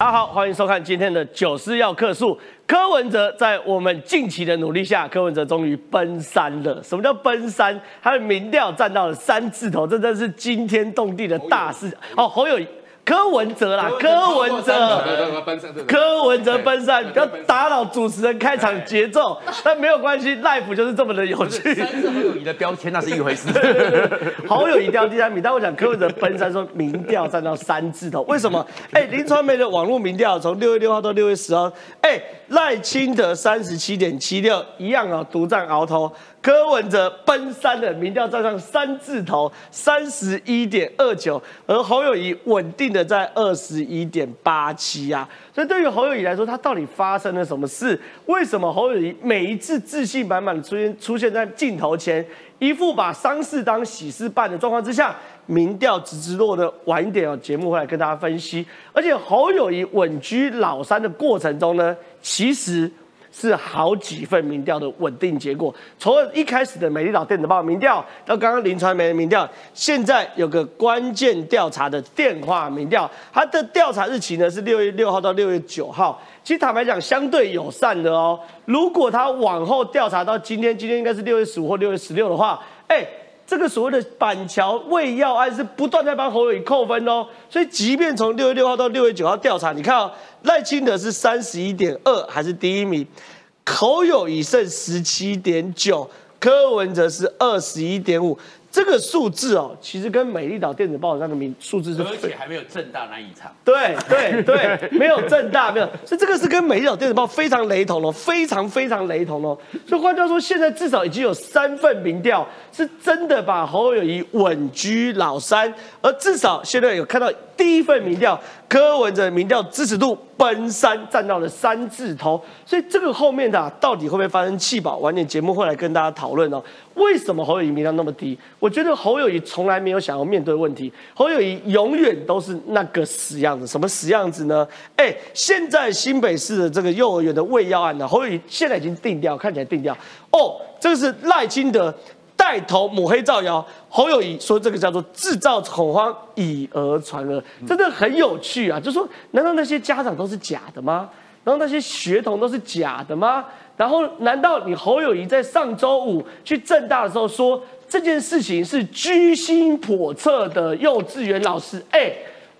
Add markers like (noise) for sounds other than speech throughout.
大家好，欢迎收看今天的九四要客诉。柯文哲在我们近期的努力下，柯文哲终于奔三了。什么叫奔三？他的民调占到了三字头，这真是惊天动地的大事。哦，侯友宜。柯文哲啦，柯文哲，柯文哲奔三，不要打扰主持人开场节奏。但没有关系，life 就是这么的有趣。侯友谊的标签，那是一回事。(laughs) 侯友谊掉第三名，但我讲柯文哲奔三，说民调站到三字头，为什么？(laughs) 哎，林传媒的网络民调从六月六号到六月十号，哎，赖清德三十七点七六，一样啊，独占鳌头。柯文哲奔三的民调站上三字头，三十一点二九，而侯友谊稳定的在二十一点八七啊。所以对于侯友谊来说，他到底发生了什么事？为什么侯友谊每一次自信满满的出现出现在镜头前，一副把丧事当喜事办的状况之下，民调直直落的晚一点哦，节目会来跟大家分析。而且侯友谊稳居老三的过程中呢，其实。是好几份民调的稳定结果，从一开始的美丽岛电子报民调，到刚刚林传媒的民调，现在有个关键调查的电话民调，它的调查日期呢是六月六号到六月九号。其实坦白讲，相对友善的哦。如果他往后调查到今天，今天应该是六月十五或六月十六的话，哎。这个所谓的板桥未要案是不断在帮侯友宜扣分哦，所以即便从六月六号到六月九号调查，你看哦，赖清德是三十一点二，还是第一名，侯友已剩十七点九，柯文哲是二十一点五。这个数字哦，其实跟美丽岛电子报那个名数字是，而且还没有正大那一场。对对对，没有正大，没有，所以这个是跟美丽岛电子报非常雷同哦，非常非常雷同哦。所以换句话说，现在至少已经有三份民调是真的把侯友谊稳居老三，而至少现在有看到第一份民调，柯文哲民调支持度奔三，站到了三字头。所以这个后面的到底会不会发生弃保？晚点节目会来跟大家讨论哦。为什么侯友谊民调那么低？我觉得侯友谊从来没有想要面对问题，侯友谊永远都是那个死样子。什么死样子呢？哎，现在新北市的这个幼儿园的喂药案呢，侯友谊现在已经定掉，看起来定掉。哦，这个是赖清德带头抹黑造谣，侯友谊说这个叫做制造恐慌，以讹传讹，真的很有趣啊！就说难道那些家长都是假的吗？然后那些学童都是假的吗？然后，难道你侯友谊在上周五去正大的时候说这件事情是居心叵测的幼稚园老师？哎，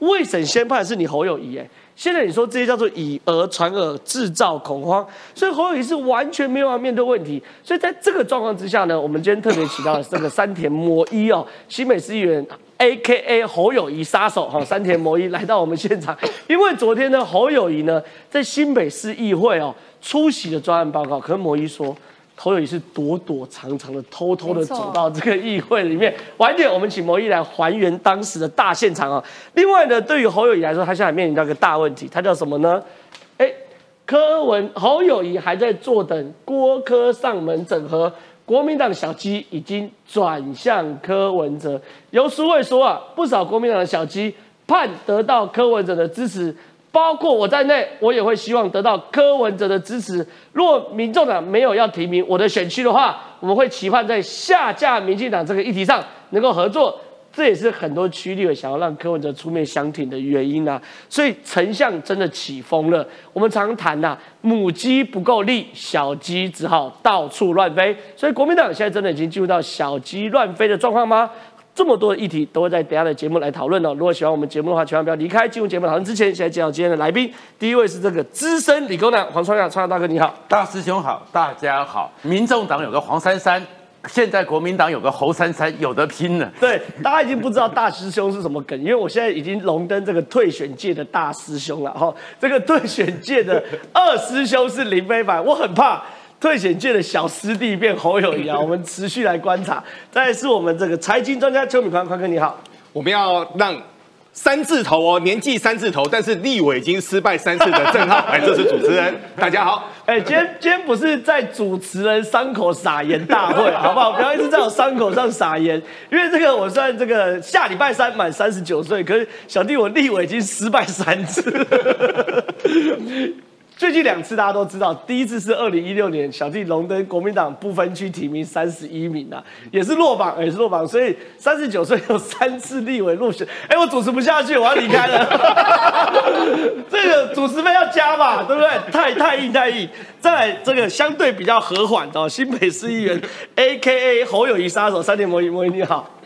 未审先判是你侯友谊，哎，现在你说这些叫做以讹传讹，制造恐慌，所以侯友谊是完全没有要面对问题。所以在这个状况之下呢，我们今天特别请到了这个山田摩一哦，新美市议员，A K A 侯友谊杀手哈，山田摩一来到我们现场，因为昨天呢，侯友谊呢在新北市议会哦。出席的专案报告，可是摩一说，侯友谊是躲躲藏藏的，偷偷的走到这个议会里面。晚点我们请摩一来还原当时的大现场啊。另外呢，对于侯友谊来说，他现在面临到一个大问题，他叫什么呢？哎，柯文侯友谊还在坐等郭科上门整合，国民党小鸡已经转向柯文哲。由书会说啊，不少国民党的小鸡盼得到柯文哲的支持。包括我在内，我也会希望得到柯文哲的支持。若民众党没有要提名我的选区的话，我们会期盼在下架民进党这个议题上能够合作。这也是很多区立委想要让柯文哲出面相挺的原因啊。所以丞相真的起风了。我们常谈呐，母鸡不够力，小鸡只好到处乱飞。所以国民党现在真的已经进入到小鸡乱飞的状况吗？这么多的议题都会在等下的节目来讨论哦。如果喜欢我们节目的话，千万不要离开。进入节目讨论之前，现在介绍今天的来宾。第一位是这个资深理工男黄川阳，川阳大哥你好，大师兄好，大家好。民众党有个黄珊珊，现在国民党有个侯珊珊，有得拼了。对，大家已经不知道大师兄是什么梗，因为我现在已经荣登这个退选界的大师兄了哈。这个退选界的二师兄是林非凡，我很怕。退险界的小师弟变侯友谊啊！我们持续来观察。再是我们这个财经专家邱敏宽，宽哥你好。我们要让三字头哦，年纪三字头，但是立委已经失败三次的郑浩，哎，这是主持人，大家好。(laughs) 哎，今天今天不是在主持人伤口撒盐大会，好不好？不要一直在我伤口上撒盐，因为这个我算这个下礼拜三满三十九岁，可是小弟我立委已经失败三次。最近两次大家都知道，第一次是二零一六年小弟荣登国民党不分区提名三十一名啊，也是落榜，也是落榜，所以三十九岁有三次立委落选。哎，我主持不下去，我要离开了。(laughs) 这个主持费要加嘛，对不对？太太硬太硬。再来这个相对比较和缓的新北市议员，A K A 侯友谊杀手，三点魔芋魔芋你好。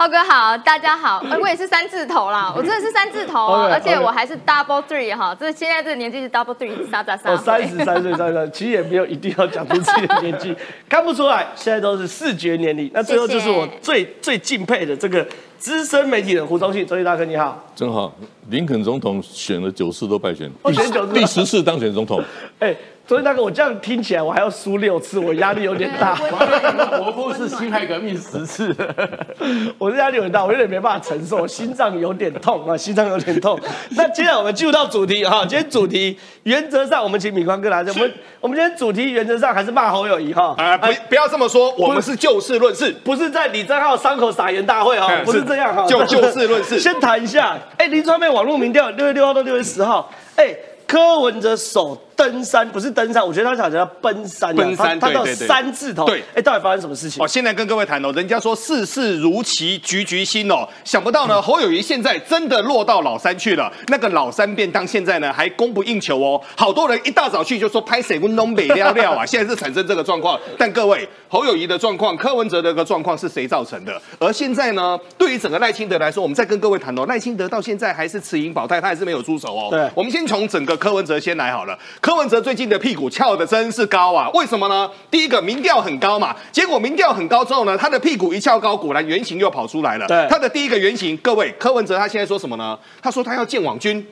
浩哥好，大家好，(clears throat) 我也是三字头啦，我真的是三字头啊，而且我还是 double three 哈，这现在这个年纪是 double three 三加三。我，三十三岁，三十三，(laughs) 其实也没有一定要讲出自己的年纪，(laughs) 看不出来，现在都是视觉年龄。那最后就是我最最敬佩的这个资深媒体人胡忠信，周毅大哥你好，真好，林肯总统选了九次都败选，选九次，第十次当选总统，(laughs) 哎。所以大哥，我这样听起来，我还要输六次，我压力有点大。(laughs) 伯父是辛亥革命十次，(laughs) 我这压力有点大，我有点没办法承受，心脏有点痛啊，(laughs) 心脏有点痛。那接下来我们进入到主题哈，今天主题原则上，我们请敏宽哥来。我们我们今天主题原则上还是骂侯友谊哈。啊，不不要这么说，我们是就事论事，不是在李正浩伤口撒盐大会哈，不是这样哈。就就事论事，先谈一下。哎，林川妹网络民调六月六号到六月十号，哎。柯文哲首登山，不是登山，我觉得他想叫奔山。奔山，他到三字头。对，哎，到底发生什么事情？哦，现在跟各位谈哦，人家说事事如棋局局新哦，想不到呢，侯友谊现在真的落到老山去了。那个老三便当现在呢还供不应求哦，好多人一大早去就说拍谁温东北料料啊，(laughs) 现在是产生这个状况。但各位，侯友谊的状况，柯文哲的个状况是谁造成的？而现在呢，对于整个赖清德来说，我们再跟各位谈哦，赖清德到现在还是持盈保泰，他还是没有出手哦。对，我们先从整个。柯文哲先来好了，柯文哲最近的屁股翘的真是高啊！为什么呢？第一个民调很高嘛，结果民调很高之后呢，他的屁股一翘高，果然原型又跑出来了。对，他的第一个原型，各位，柯文哲他现在说什么呢？他说他要建网军。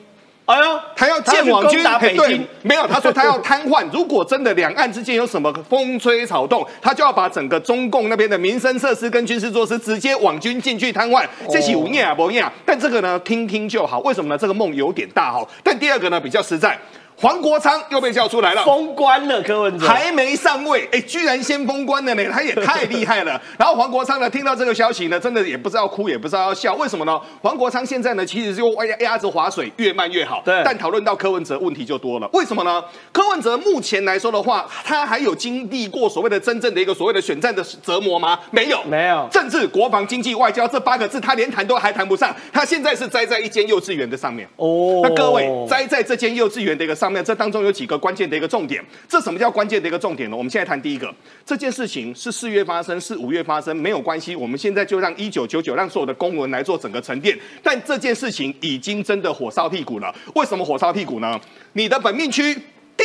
哎呦，他要建网军，对，没有，他说他要瘫痪。如果真的两岸之间有什么风吹草动，他就要把整个中共那边的民生设施跟军事设施直接网军进去瘫痪。这是无念啊，不念啊。但这个呢，听听就好。为什么呢？这个梦有点大哈。但第二个呢，比较实在。黄国昌又被叫出来了，封关了，柯文哲还没上位，哎，居然先封关了呢，他也太厉害了。(laughs) 然后黄国昌呢，听到这个消息呢，真的也不知道哭，也不知道要笑，为什么呢？黄国昌现在呢，其实就压压着划水，越慢越好。对。但讨论到柯文哲，问题就多了。为什么呢？柯文哲目前来说的话，他还有经历过所谓的真正的一个所谓的选战的折磨吗？没有，没有。政治、国防、经济、外交这八个字，他连谈都还谈不上。他现在是栽在一间幼稚园的上面。哦。那各位栽在这间幼稚园的一个上面，这当中有几？个关键的一个重点，这什么叫关键的一个重点呢？我们现在谈第一个，这件事情是四月发生，是五月发生，没有关系。我们现在就让一九九九让所有的公文来做整个沉淀。但这件事情已经真的火烧屁股了。为什么火烧屁股呢？你的本命区。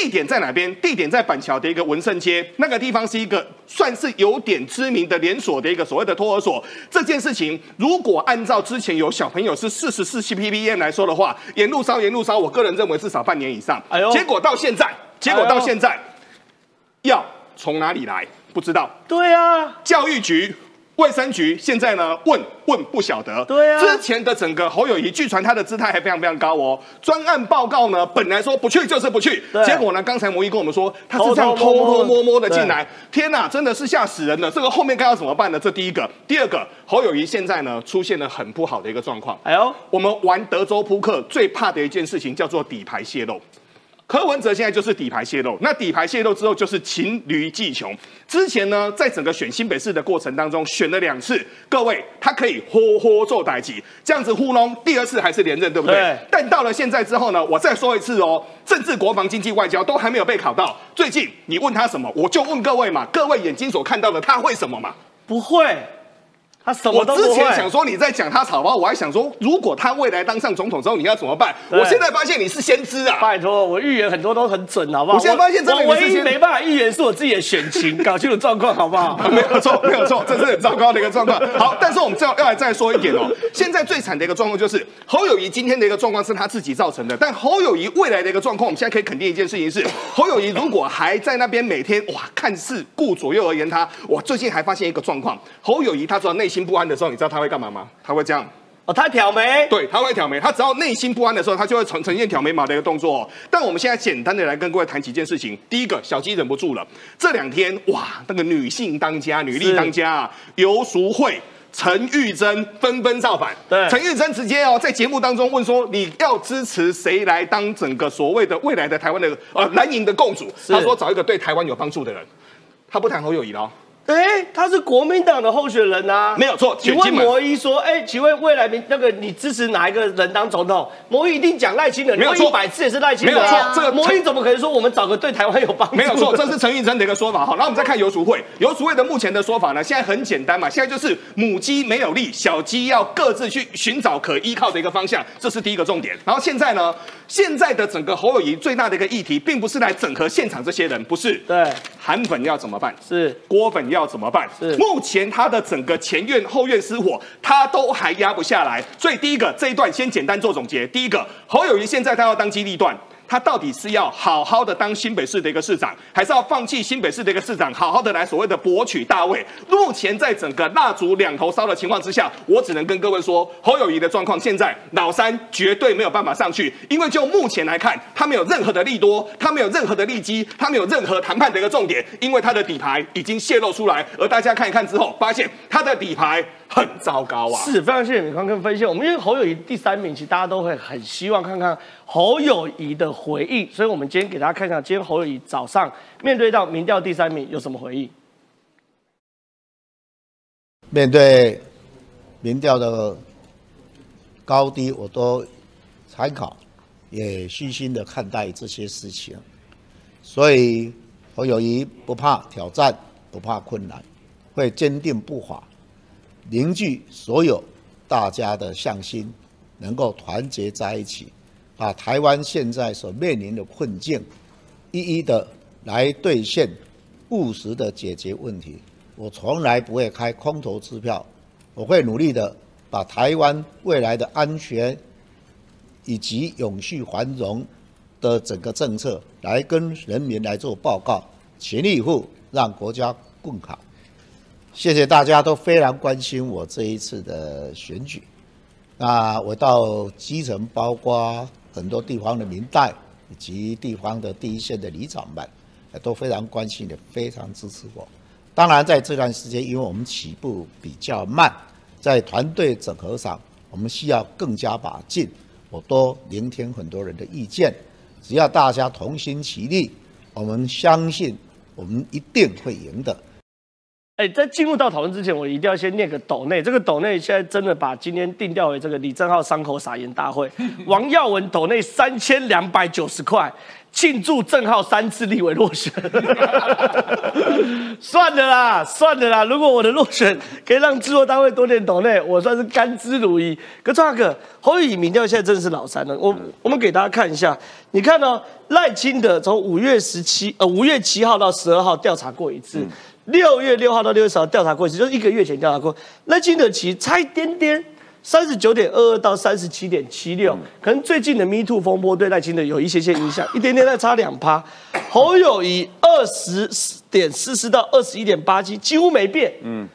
地点在哪边？地点在板桥的一个文盛街，那个地方是一个算是有点知名的连锁的一个所谓的托儿所。这件事情，如果按照之前有小朋友是四十四 ppm 来说的话，沿路烧，沿路烧，我个人认为至少半年以上。哎呦，结果到现在，结果到现在，药从哪里来？不知道。对啊，教育局。卫生局现在呢问问不晓得，对啊，之前的整个侯友谊，据传他的姿态还非常非常高哦。专案报告呢，本来说不去就是不去，结果呢，刚才摩一跟我们说他是这样偷偷摸摸的进来，天哪，真的是吓死人了。这个后面该要怎么办呢？这第一个，第二个，侯友谊现在呢出现了很不好的一个状况。哎呦，我们玩德州扑克最怕的一件事情叫做底牌泄露。柯文哲现在就是底牌泄露，那底牌泄露之后就是黔驴技穷。之前呢，在整个选新北市的过程当中，选了两次，各位他可以豁豁做代级，这样子糊弄，第二次还是连任，对不对？但到了现在之后呢，我再说一次哦，政治、国防、经济、外交都还没有被考到。最近你问他什么，我就问各位嘛，各位眼睛所看到的，他会什么嘛？不会。他什么都我之前想说你在讲他草包，我还想说，如果他未来当上总统之后，你要怎么办？我现在发现你是先知啊！拜托，我预言很多都很准，好不好？我现在发现真的，我唯一没办法预言是我自己的选情，搞清楚状况，好不好？(laughs) 没有错，没有错，这是很糟糕的一个状况。好，但是我们再要来再说一点哦，(laughs) 现在最惨的一个状况就是侯友谊今天的一个状况是他自己造成的，但侯友谊未来的一个状况，我们现在可以肯定一件事情是，(laughs) 侯友谊如果还在那边每天哇看似顾左右而言他，我最近还发现一个状况，侯友谊他知道内心不安的时候，你知道。他会干嘛吗？他会这样哦，他挑眉，对，他会挑眉。他只要内心不安的时候，他就会呈呈现挑眉毛的一个动作。但我们现在简单的来跟各位谈几件事情。第一个，小鸡忍不住了。这两天哇，那个女性当家、女力当家啊，游淑慧陈玉珍纷纷造反。对，陈玉珍直接哦在节目当中问说：“你要支持谁来当整个所谓的未来的台湾的呃蓝营的共主？”他说：“找一个对台湾有帮助的人。”他不谈侯友谊了。哎，他是国民党的候选人啊，没有错。请问摩一说，哎，请问未来民那个你支持哪一个人当总统？摩一一定讲赖清德，没有错，百次也是赖清德。没有错，这个摩一怎么可能说我们找个对台湾有帮助？没有错，这是陈玉珍的一个说法。好，然后我们再看游淑慧，游淑慧的目前的说法呢，现在很简单嘛，现在就是母鸡没有力，小鸡要各自去寻找可依靠的一个方向，这是第一个重点。然后现在呢，现在的整个侯友谊最大的一个议题，并不是来整合现场这些人，不是。对，韩粉要怎么办？是郭粉要怎么办？是。目前他的整个前院后院失火，他都还压不下来。所以第一个这一段先简单做总结。第一个，侯友谊现在他要当机立断。他到底是要好好的当新北市的一个市长，还是要放弃新北市的一个市长，好好的来所谓的博取大位？目前在整个蜡烛两头烧的情况之下，我只能跟各位说，侯友谊的状况现在老三绝对没有办法上去，因为就目前来看，他没有任何的利多，他没有任何的利基，他没有任何谈判的一个重点，因为他的底牌已经泄露出来，而大家看一看之后，发现他的底牌很糟糕啊！是非常谢谢米康跟分析，我们因为侯友谊第三名，其实大家都会很希望看看。侯友谊的回应，所以我们今天给大家看看，今天侯友谊早上面对到民调第三名有什么回应？面对民调的高低，我都参考，也虚心的看待这些事情。所以侯友谊不怕挑战，不怕困难，会坚定不垮，凝聚所有大家的向心，能够团结在一起。把台湾现在所面临的困境，一一的来兑现，务实的解决问题。我从来不会开空头支票，我会努力的把台湾未来的安全以及永续繁荣的整个政策来跟人民来做报告，全力以赴让国家更好。谢谢大家都非常关心我这一次的选举。那我到基层，包括。很多地方的民代以及地方的第一线的里长们，都非常关心，的非常支持我。当然，在这段时间，因为我们起步比较慢，在团队整合上，我们需要更加把劲。我多聆听很多人的意见，只要大家同心齐力，我们相信我们一定会赢的。哎，在进入到讨论之前，我一定要先念个斗内。这个斗内现在真的把今天定调为这个李正浩伤口撒盐大会。(laughs) 王耀文斗内三千两百九十块，庆祝正浩三次立委落选。(laughs) 算了啦，算了啦。如果我的落选可以让制作单位多点斗内，我算是甘之如饴。可这个侯友宜民调现在真的是老三了。我我们给大家看一下，你看哦？赖清德从五月十七呃五月七号到十二号调查过一次。六月六号到六月十号调查过一次，就是一个月前调查过。赖清德其差一点点，三十九点二二到三十七点七六，可能最近的 Me Too 风波对赖清德有一些些影响，一点点在差两趴。侯友谊二十点四四到二十一点八七，几乎没变。嗯，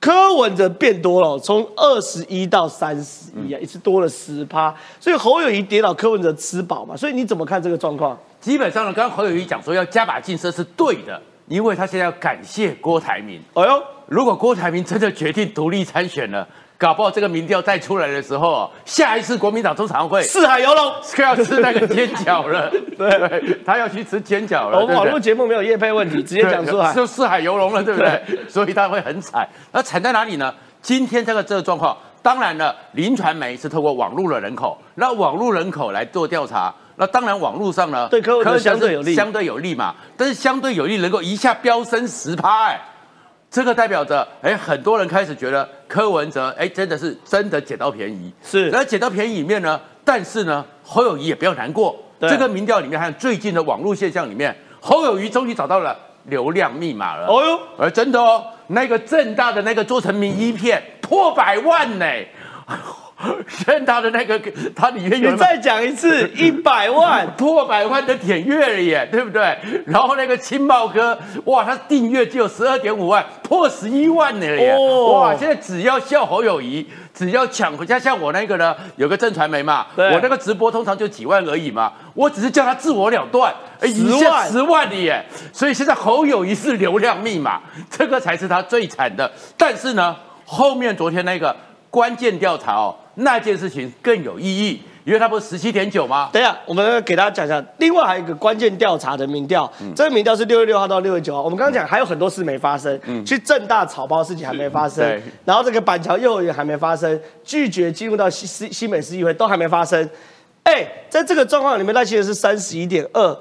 柯文哲变多了，从二十一到三十一啊，一次多了十趴。所以侯友谊跌倒，柯文哲吃饱嘛。所以你怎么看这个状况？基本上呢，刚刚侯友谊讲说要加把劲，这是对的。因为他现在要感谢郭台铭。哎呦，如果郭台铭真的决定独立参选了，搞不好这个民调再出来的时候，下一次国民党中常会四海游龙，要吃那个煎饺了。(laughs) 对，他要去吃煎饺了。我们网络节目没有叶配问题，直接讲出来就四海游龙了，对不对？所以他会很惨。那惨在哪里呢？今天这个这个状况，当然了，林传媒是透过网络的人口，那网络人口来做调查。那当然，网络上呢，对柯文哲相对有利，相对有利嘛。但是相对有利能够一下飙升十趴，哎，这个代表着，哎，很多人开始觉得柯文哲，哎，真的是真的捡到便宜。是，然后捡到便宜里面呢，但是呢，侯友谊也不要难过。这个民调里面，还有最近的网络现象里面，侯友谊终于找到了流量密码了。哦哟，而真的哦，那个正大的那个做成名一片破百万呢。(laughs) 现他的那个，他里面有你再讲一次，(laughs) 一百万破百万的点阅了耶，对不对？然后那个青茂哥，哇，他订阅只有十二点五万，破十一万了耶！哇，现在只要笑侯友谊，只要抢回家，像我那个呢，有个正传媒嘛，我那个直播通常就几万而已嘛，我只是叫他自我了断，十万十万的耶！所以现在侯友谊是流量密码，这个才是他最惨的。但是呢？后面昨天那个关键调查哦，那件事情更有意义。因为它不是十七点九吗？等一下，我们给大家讲一下。另外还有一个关键调查的民调，这个民调是六月六号到六月九号。我们刚刚讲还有很多事没发生，去正大草包事情还没发生，然后这个板桥幼儿园还没发生，拒绝进入到西西西美市议会都还没发生。哎，在这个状况里面，那其实是三十一点二。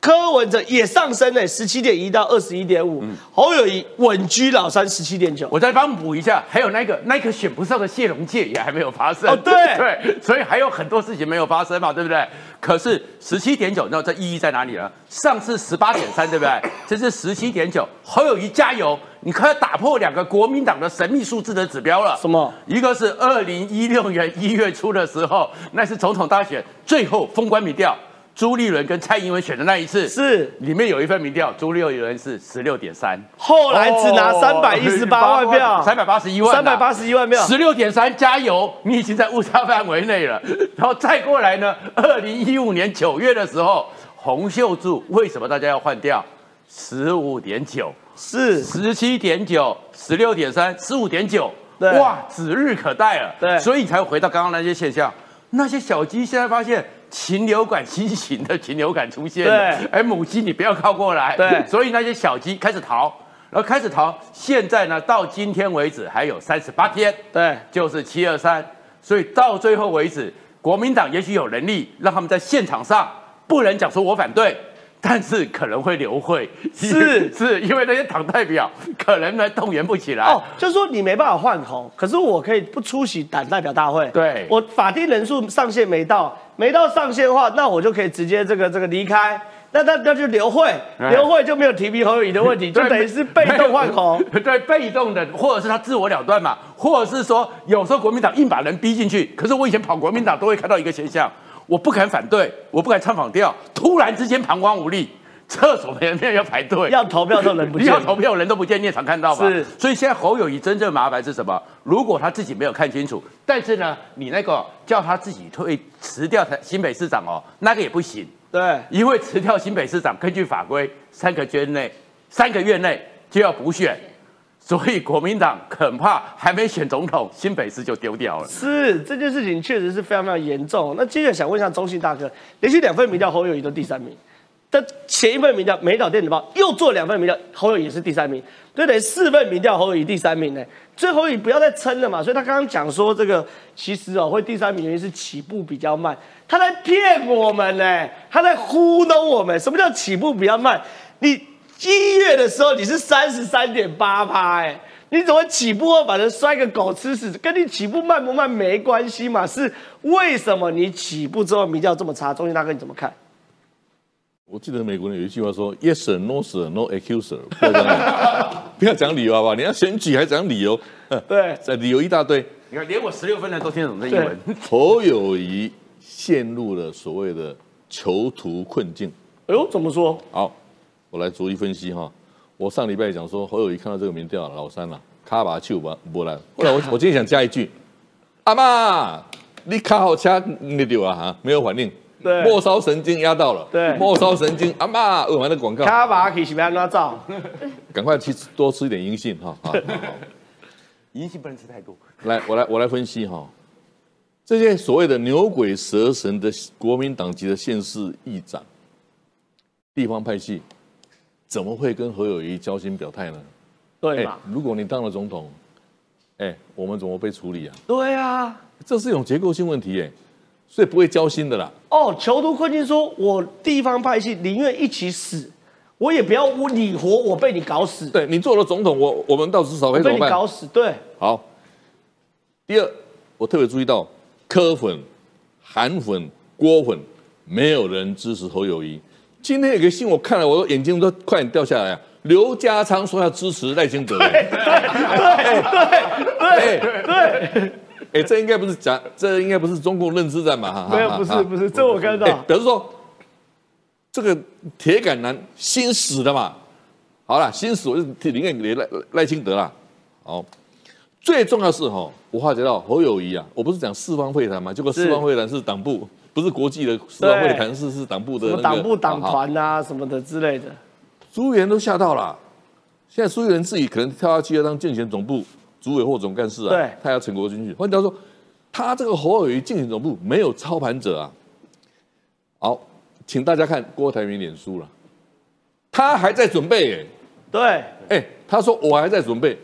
柯文哲也上升了十七点一到二十一点五，侯友谊稳居老三十七点九。我再帮补一下，还有那个那个选不上的谢龙介也还没有发生。哦，对 (laughs) 对，所以还有很多事情没有发生嘛，对不对？可是十七点九，你知道这意义在哪里呢？上次十八点三，对不对？这是十七点九，侯友谊加油！你快要打破两个国民党的神秘数字的指标了。什么？一个是二零一六年一月初的时候，那是总统大选最后封关民调。朱立伦跟蔡英文选的那一次是。里面有一份民调，朱立伦是十六点三，后来只拿三百一十八 (laughs) 万票，三百八十一万，三百八十一万票，十六点三，加油，你已经在误差范围内了。(laughs) 然后再过来呢，二零一五年九月的时候，洪秀柱为什么大家要换掉？十五点九，是。十七点九，十六点三，十五点九，哇，指日可待了。对，所以才回到刚刚那些现象，那些小鸡现在发现。禽流感新型的禽流感出现了，哎，母鸡你不要靠过来。对，所以那些小鸡开始逃，然后开始逃。现在呢，到今天为止还有三十八天，对，就是七二三。所以到最后为止，国民党也许有能力让他们在现场上不能讲说我反对，但是可能会留会，是 (laughs) 是因为那些党代表可能呢动员不起来。哦，就是说你没办法换红，可是我可以不出席党代表大会。对，我法定人数上限没到。没到上限的话，那我就可以直接这个这个离开。那那那就留会，留会就没有提名侯友谊的问题，(laughs) 就等于是被动换红。对，被动的，或者是他自我了断嘛，或者是说有时候国民党硬把人逼进去。可是我以前跑国民党都会看到一个现象，我不敢反对，我不敢唱反调，突然之间膀胱无力。(laughs) 厕所没人要排队，要投票都人不见，要投票人都不见，你也常看到吧？是，所以现在侯友谊真正麻烦是什么？如果他自己没有看清楚，但是呢，你那个叫他自己退辞掉新北市长哦，那个也不行。对，因为辞掉新北市长，根据法规，三个月内三个月内就要补选，所以国民党恐怕还没选总统，新北市就丢掉了。是，这件事情确实是非常非常严重。那接着想问一下中信大哥，连续两份民调侯友谊都第三名。的前一份民调，美岛电子报又做两份民调，侯友也是第三名，对等于四份民调，侯友宜第三名呢。最后你不要再撑了嘛。所以他刚刚讲说这个其实哦会第三名原因是起步比较慢，他在骗我们呢，他在糊弄我们。什么叫起步比较慢？你一月的时候你是三十三点八趴，哎，你怎么起步后把人摔个狗吃屎？跟你起步慢不慢没关系嘛，是为什么你起步之后民调这么差？中心大哥你怎么看？我记得美国人有一句话说：“Yes sir, no sir, no accuser。(laughs) ”不要讲理由好不好？你要选举还讲理由？对，这理由一大堆。你看，连我十六分的都听得懂这英文。侯友谊陷入了所谓的囚徒困境。哎呦，怎么说？好，我来逐一分析哈。我上礼拜讲说，侯友谊看到这个民调，老三了，卡把去吧，不然。后来我 (laughs) 我今天想加一句：阿妈，你卡好车你丢啊哈，没有反应。对，末梢神经压到了。对，末梢神经，阿妈，我们的广告。卡巴可以不要乱照。赶快去多吃一点银杏哈。好，(laughs) 银杏不能吃太多。来，我来我来分析哈，这些所谓的牛鬼蛇神的国民党籍的县市议长、地方派系，怎么会跟何友谊交心表态呢？对嘛？如果你当了总统，哎，我们怎么被处理啊？对啊，这是一种结构性问题哎。所以不会交心的啦。哦，囚徒困境，说我地方派系宁愿一起死，我也不要我你活，我被你搞死。对你做了总统，我我们到至少被你搞死。对，好。第二，我特别注意到柯粉、韩粉、郭粉，没有人支持侯友谊。今天有个新闻，我看了，我眼睛都快点掉下来啊！刘家昌说要支持赖清德。对对对对对。哎，这应该不是假，这应该不是中共认知战嘛？没有，不是，不是，这我看到。表示说，这个铁杆男心死的嘛。好了，心死我就宁愿给赖赖清德了。好，最重要是哈，我化解到侯友谊啊，我不是讲四方会谈嘛？结果四方会谈是党部，不是国际的四方会谈，是是党部的。党部党团啊，什么的之类的。朱元都吓到了，现在朱元自己可能跳下去要当竞选总部。主委或总干事啊，对，他要陈国军去。换句话说，他这个侯友谊竞选总部没有操盘者啊。好，请大家看郭台铭脸书了，他还在准备哎，对，哎，他说我还在准备，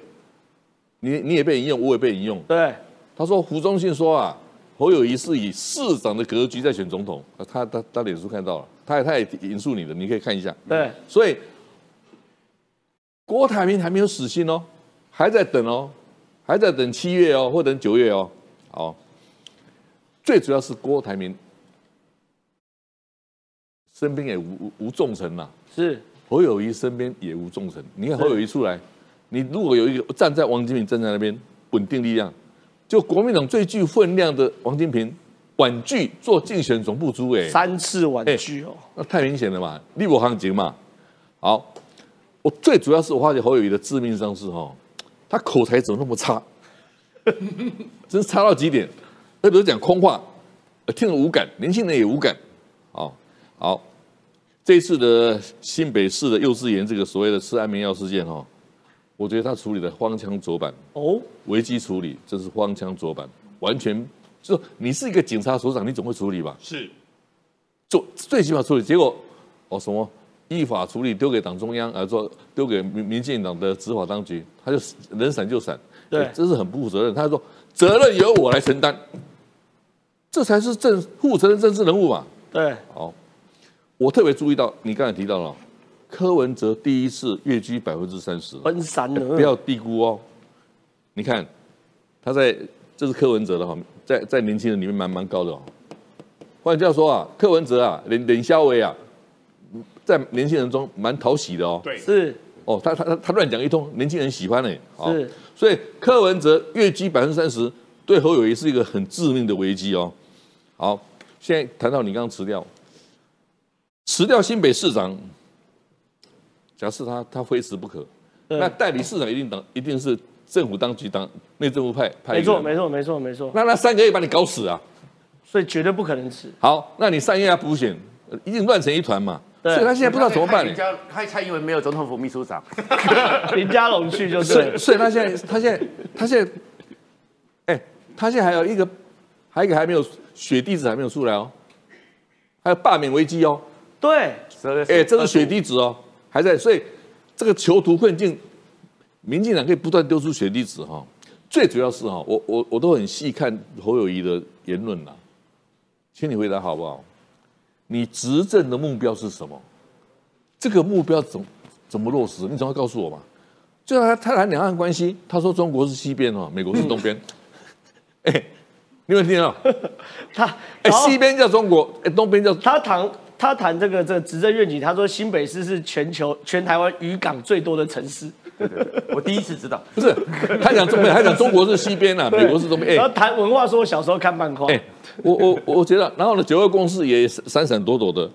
你你也被引用，我也被引用，对，他说胡忠信说啊，侯友谊是以市长的格局在选总统，他他他脸书看到了，他也他也引述你的，你可以看一下，对，所以郭台铭还没有死心哦，还在等哦，还在等七月哦，或等九月哦，好，最主要是郭台铭。身边也无无重臣呐，是。侯友谊身边也无重臣。你看侯友谊出来，你如果有一个站在王金平站在那边稳定力量，就国民党最具分量的王金平婉拒做竞选总部主委，三次婉拒哦，那太明显了嘛，立我行情嘛。好，我最主要是我发觉侯友谊的致命伤是哈，他口才怎么那么差，(laughs) 真是差到极点，那都是讲空话，听了无感，年轻人也无感，哦。好，这次的新北市的幼稚园这个所谓的吃安眠药事件哦，我觉得他处理的荒腔走板哦，危机处理这是荒腔走板，完全就你是一个警察所长，你总会处理吧？是，做最起码处理，结果哦什么依法处理丢给党中央，而说丢给民民进党的执法当局，他就能闪就闪，对，这是很不负责任。他说责任由我来承担，(laughs) 这才是政负责任政治人物嘛？对，好。我特别注意到，你刚才提到了柯文哲第一次跃居百分之三十，分三了，不要低估哦。你看，他在这是柯文哲的哈，在在年轻人里面蛮蛮高的哦。换句话说啊，柯文哲啊，连连肖伟啊，在年轻人中蛮讨喜的哦。对，是哦，他他他他乱讲一通，年轻人喜欢呢。是，所以柯文哲跃居百分之三十，对侯友谊是一个很致命的危机哦。好，现在谈到你刚刚辞掉。辞掉新北市长，假设他他非辞不可，那代理市长一定当一定是政府当局当内政部派派。没错没错没错没错。那那三个月把你搞死啊！所以绝对不可能辞。好，那你三月要补选，一定乱成一团嘛。所以他现在不知道怎么办。林家他蔡英文没有总统府秘书长，林佳龙去就是。所以他现在他现在他现在，哎，他现在还有一个，还有一个还没有血滴子还没有出来哦，还有罢免危机哦。对，哎，这是血滴子哦，还在，所以这个囚徒困境，民进党可以不断丢出血滴子哈。最主要是哈，我我我都很细看侯友谊的言论呐，请你回答好不好？你执政的目标是什么？这个目标怎怎么落实？你总要告诉我嘛。就他他谈两岸关系，他说中国是西边哦，美国是东边。(laughs) 哎，你有没有听到？(laughs) 他哎，西边叫中国，哎，东边叫他谈。他谈这个这个执政愿景，他说新北市是全球全台湾渔港最多的城市。对对，我第一次知道，不是他讲中，他讲中国是西边啊，美国是东边。然后谈文化，说我小时候看漫画。哎，我我我觉得，然后呢，九二共识也闪闪躲躲的。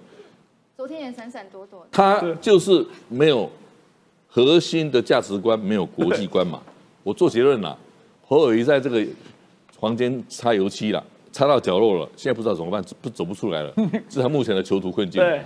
昨天也闪闪躲躲。他就是没有核心的价值观，没有国际观嘛。我做结论了，侯友谊在这个房间擦油漆了。插到角落了，现在不知道怎么办，不走不出来了，是他目前的囚徒困境。对，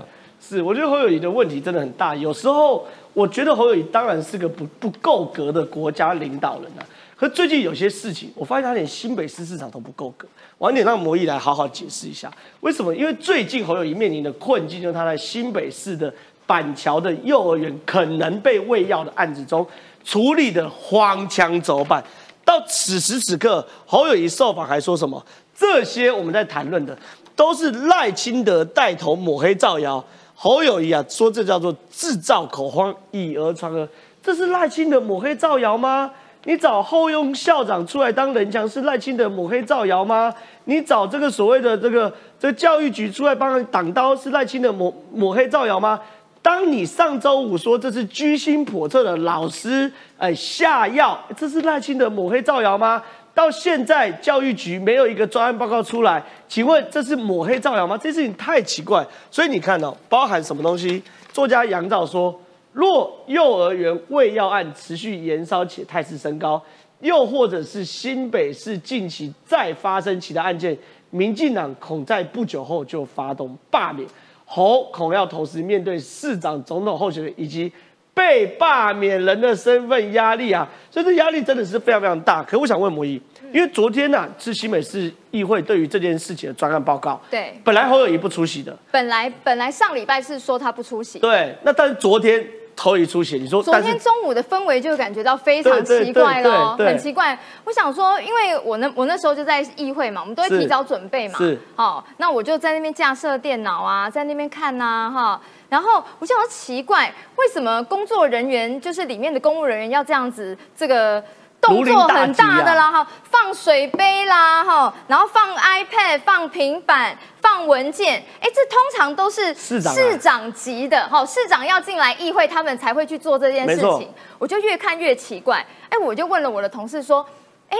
是，我觉得侯友谊的问题真的很大。有时候我觉得侯友谊当然是个不不够格的国家领导人啊。可最近有些事情，我发现他连新北市市长都不够格。晚点让魔毅来好好解释一下为什么？因为最近侯友谊面临的困境，就是他在新北市的板桥的幼儿园可能被喂药的案子中处理的荒腔走板。到此时此刻，侯友谊受访还说什么？这些我们在谈论的，都是赖清德带头抹黑造谣。侯友谊啊，说这叫做制造恐慌，以讹传讹。这是赖清德抹黑造谣吗？你找后用校长出来当人墙，是赖清德抹黑造谣吗？你找这个所谓的这个这个教育局出来帮挡刀，是赖清德抹抹黑造谣吗？当你上周五说这是居心叵测的老师哎下药，这是赖清德抹黑造谣吗？到现在教育局没有一个专案报告出来，请问这是抹黑造谣吗？这事情太奇怪，所以你看到包含什么东西？作家杨照说，若幼儿园未药案持续延烧且态势升高，又或者是新北市近期再发生其他案件，民进党恐在不久后就发动罢免，侯恐要同时面对市长、总统候选人以及被罢免人的身份压力啊，所以这压力真的是非常非常大。可我想问摩伊，因为昨天呢是新美市议会对于这件事情的专案报告，对，本来侯友谊不出席的，本来本来上礼拜是说他不出席，对，那但是昨天侯友谊出血，你说昨天中午的氛围就感觉到非常奇怪了，很奇怪。我想说，因为我那我那时候就在议会嘛，我们都会提早准备嘛，是，好，那我就在那边架设电脑啊，在那边看呐，哈。然后我想说奇怪，为什么工作人员就是里面的公务人员要这样子，这个动作很大的啦哈，放水杯啦哈，然后放 iPad、放平板、放文件，哎，这通常都是市长市长级的哈，市长要进来议会，他们才会去做这件事情。我就越看越奇怪，哎，我就问了我的同事说，哎，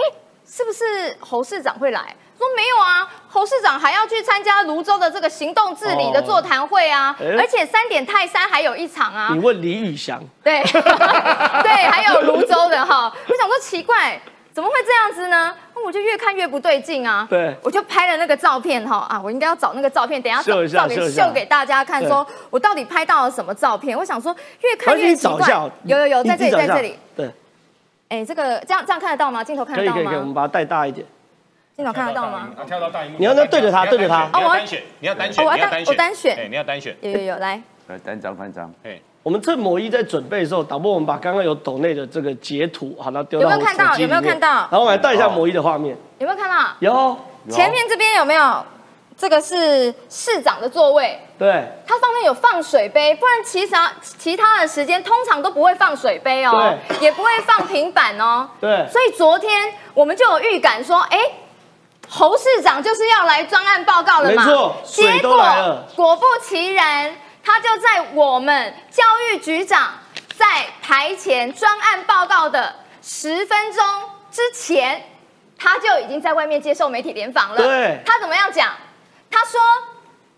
是不是侯市长会来？说没有啊，侯市长还要去参加泸州的这个行动治理的座谈会啊，而且三点泰山还有一场啊。你问李宇翔？对，(laughs) 对，还有泸州的哈。我想说奇怪，怎么会这样子呢？我就越看越不对劲啊。对，我就拍了那个照片哈啊，我应该要找那个照片，等下照给秀给大家看，说我到底拍到了什么照片？我想说越看越奇怪。有有有，在这里，在这里。对。哎，这个这样这样看得到吗？镜头看得到吗？可以可以，我们把它带大一点。镜头看得到吗？跳到大荧幕。你要那对着他，对着他。哦，我要单选，你要单选，我要单，我单选。哎，你要单选。有有有，来。来单张翻张。哎，我们趁某一在准备的时候，导播我们把刚刚有抖内的这个截图，好，然后丢到有没有看到？有没有看到？然后我们来带一下某一的画面。有没有看到？有。前面这边有没有？这个是市长的座位。对。它上面有放水杯，不然其他其他的时间通常都不会放水杯哦，也不会放平板哦。对。所以昨天我们就有预感说，哎。侯市长就是要来专案报告了嘛？没错，结果果不其然，他就在我们教育局长在台前专案报告的十分钟之前，他就已经在外面接受媒体联访了。对，他怎么样讲？他说。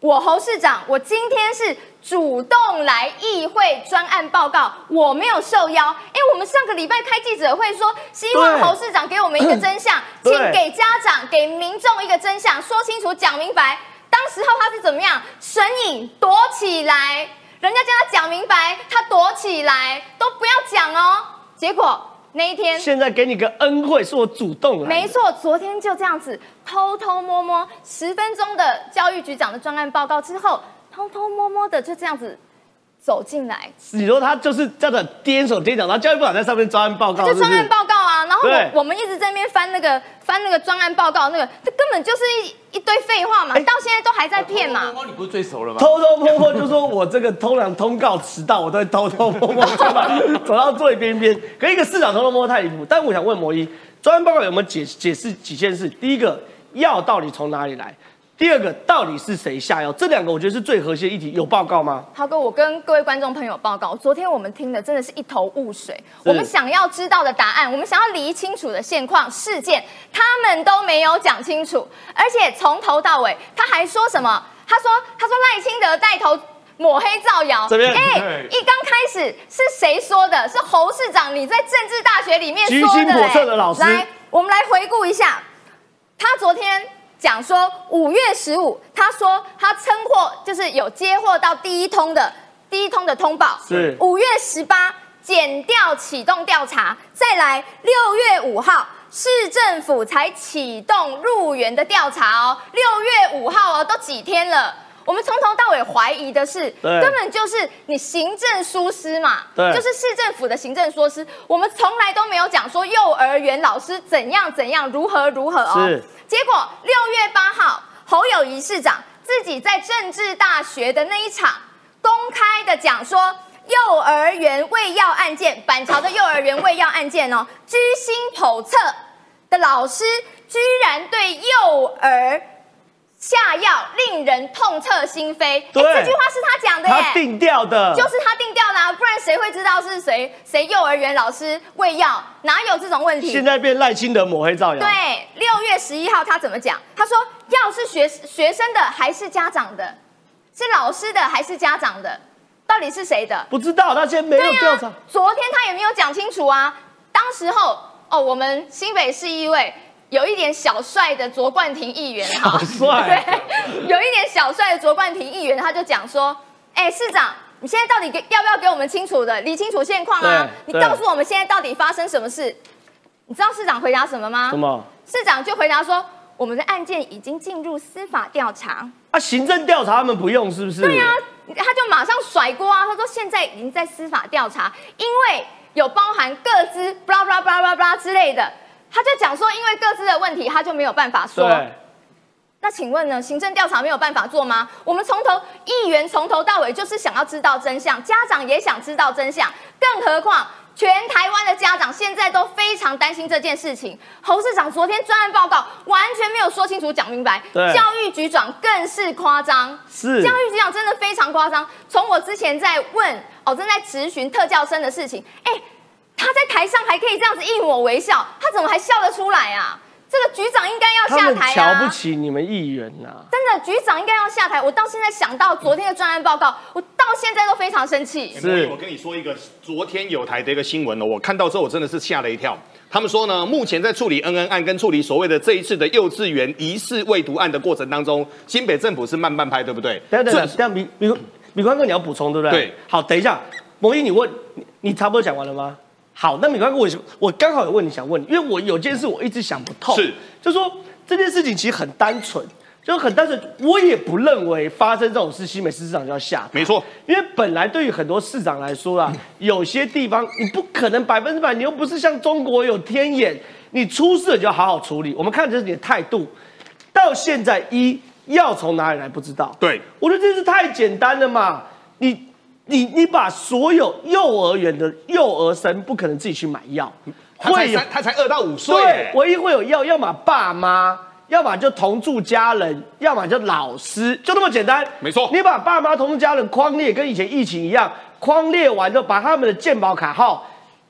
我侯市长，我今天是主动来议会专案报告，我没有受邀。哎，我们上个礼拜开记者会说，希望侯市长给我们一个真相，请给家长、给民众一个真相，说清楚、讲明白。当时候他是怎么样？神隐躲起来，人家叫他讲明白，他躲起来都不要讲哦。结果。那一天，现在给你个恩惠，是我主动来。没错，昨天就这样子偷偷摸摸十分钟的教育局长的专案报告之后，偷偷摸摸的就这样子。走进来，你说他就是这样的颠手颠脚，然后教育部长在上面专案报告，就专案报告啊，然后我我们一直在那边翻那个翻那个专案报告，那个这根本就是一一堆废话嘛，到现在都还在骗嘛。偷偷摸摸，你不是最熟了吗？偷偷摸摸就说我这个通常通告迟到，我都会偷偷摸摸 (laughs) 走到最边边。可一个市长偷偷摸摸太离谱，但我想问魔一，专案报告有没有解解释几件事？第一个，药到底从哪里来？第二个到底是谁下药？这两个我觉得是最核心的议题。有报告吗？豪哥，我跟各位观众朋友报告，昨天我们听的真的是一头雾水。我们想要知道的答案，我们想要理清楚的现况事件，他们都没有讲清楚。而且从头到尾，他还说什么？他说：“他说赖清德带头抹黑造谣。”哎，一刚开始是谁说的？是侯市长你在政治大学里面说的。老师，来，我们来回顾一下，他昨天。讲说五月十五，他说他称货就是有接货到第一通的第一通的通报。是五月十八，减掉启动调查，再来六月五号，市政府才启动入园的调查哦。六月五号哦，都几天了？我们从头到尾怀疑的是，根本就是你行政疏失嘛，就是市政府的行政疏失。我们从来都没有讲说幼儿园老师怎样怎样如何如何哦。结果六月八号，侯友谊市长自己在政治大学的那一场公开的讲说，幼儿园喂药案件，板桥的幼儿园喂药案件哦，居心叵测的老师居然对幼儿。下药令人痛彻心扉。对，这句话是他讲的耶。他定调的，就是他定调的，不然谁会知道是谁？谁幼儿园老师喂药？哪有这种问题？现在变赖清德抹黑造谣。对，六月十一号他怎么讲？他说药是学学生的还是家长的？是老师的还是家长的？到底是谁的？不知道，他现在没有调查。昨天他也没有讲清楚啊。当时候哦，我们新北市议会。有一点小帅的卓冠廷议员，好，帅，对，有一点小帅的卓冠廷议员，他就讲说，哎，市长，你现在到底给要不要给我们清楚的理清楚现况啊？你告诉我们现在到底发生什么事？你知道市长回答什么吗？什么？市长就回答说，我们的案件已经进入司法调查。啊，行政调查他们不用是不是？对呀，他就马上甩锅啊！他说现在已经在司法调查，因为有包含各资，巴拉巴拉巴拉巴拉之类的。他就讲说，因为各自的问题，他就没有办法说。那请问呢？行政调查没有办法做吗？我们从头议员从头到尾就是想要知道真相，家长也想知道真相，更何况全台湾的家长现在都非常担心这件事情。侯市长昨天专案报告完全没有说清楚、讲明白，教育局长更是夸张。是教育局长真的非常夸张。从我之前在问哦，正在质询特教生的事情，哎。他在台上还可以这样子一抹微笑，他怎么还笑得出来啊？这个局长应该要下台啊！瞧不起你们议员呐！真的，局长应该要下台。我到现在想到昨天的专案报告，我到现在都非常生气。是，我跟你说一个昨天有台的一个新闻哦，我看到之后我真的是吓了一跳。他们说呢，目前在处理恩恩案跟处理所谓的这一次的幼稚园疑似未读案的过程当中，新北政府是慢半拍，对不对？等等等，这样米米米宽哥你要补充对不对？对。好，等一下，摩伊你问，你差不多讲完了吗？好，那米关哥，我我刚好有问你想问你，因为我有件事我一直想不透，是，就说这件事情其实很单纯，就很单纯，我也不认为发生这种事，新美市市长就要下，没错，因为本来对于很多市长来说啦，有些地方你不可能百分之百，你又不是像中国有天眼，你出事就要好好处理。我们看这是你的态度，到现在一要从哪里来不知道，对。我觉得这是太简单了嘛，你。你你把所有幼儿园的幼儿生不可能自己去买药，会有他才二到五岁，对，唯一会有药，要么爸妈，要么就同住家人，要么就老师，就那么简单。没错，你把爸妈同住家人框列，跟以前疫情一样，框列完之后，把他们的健保卡号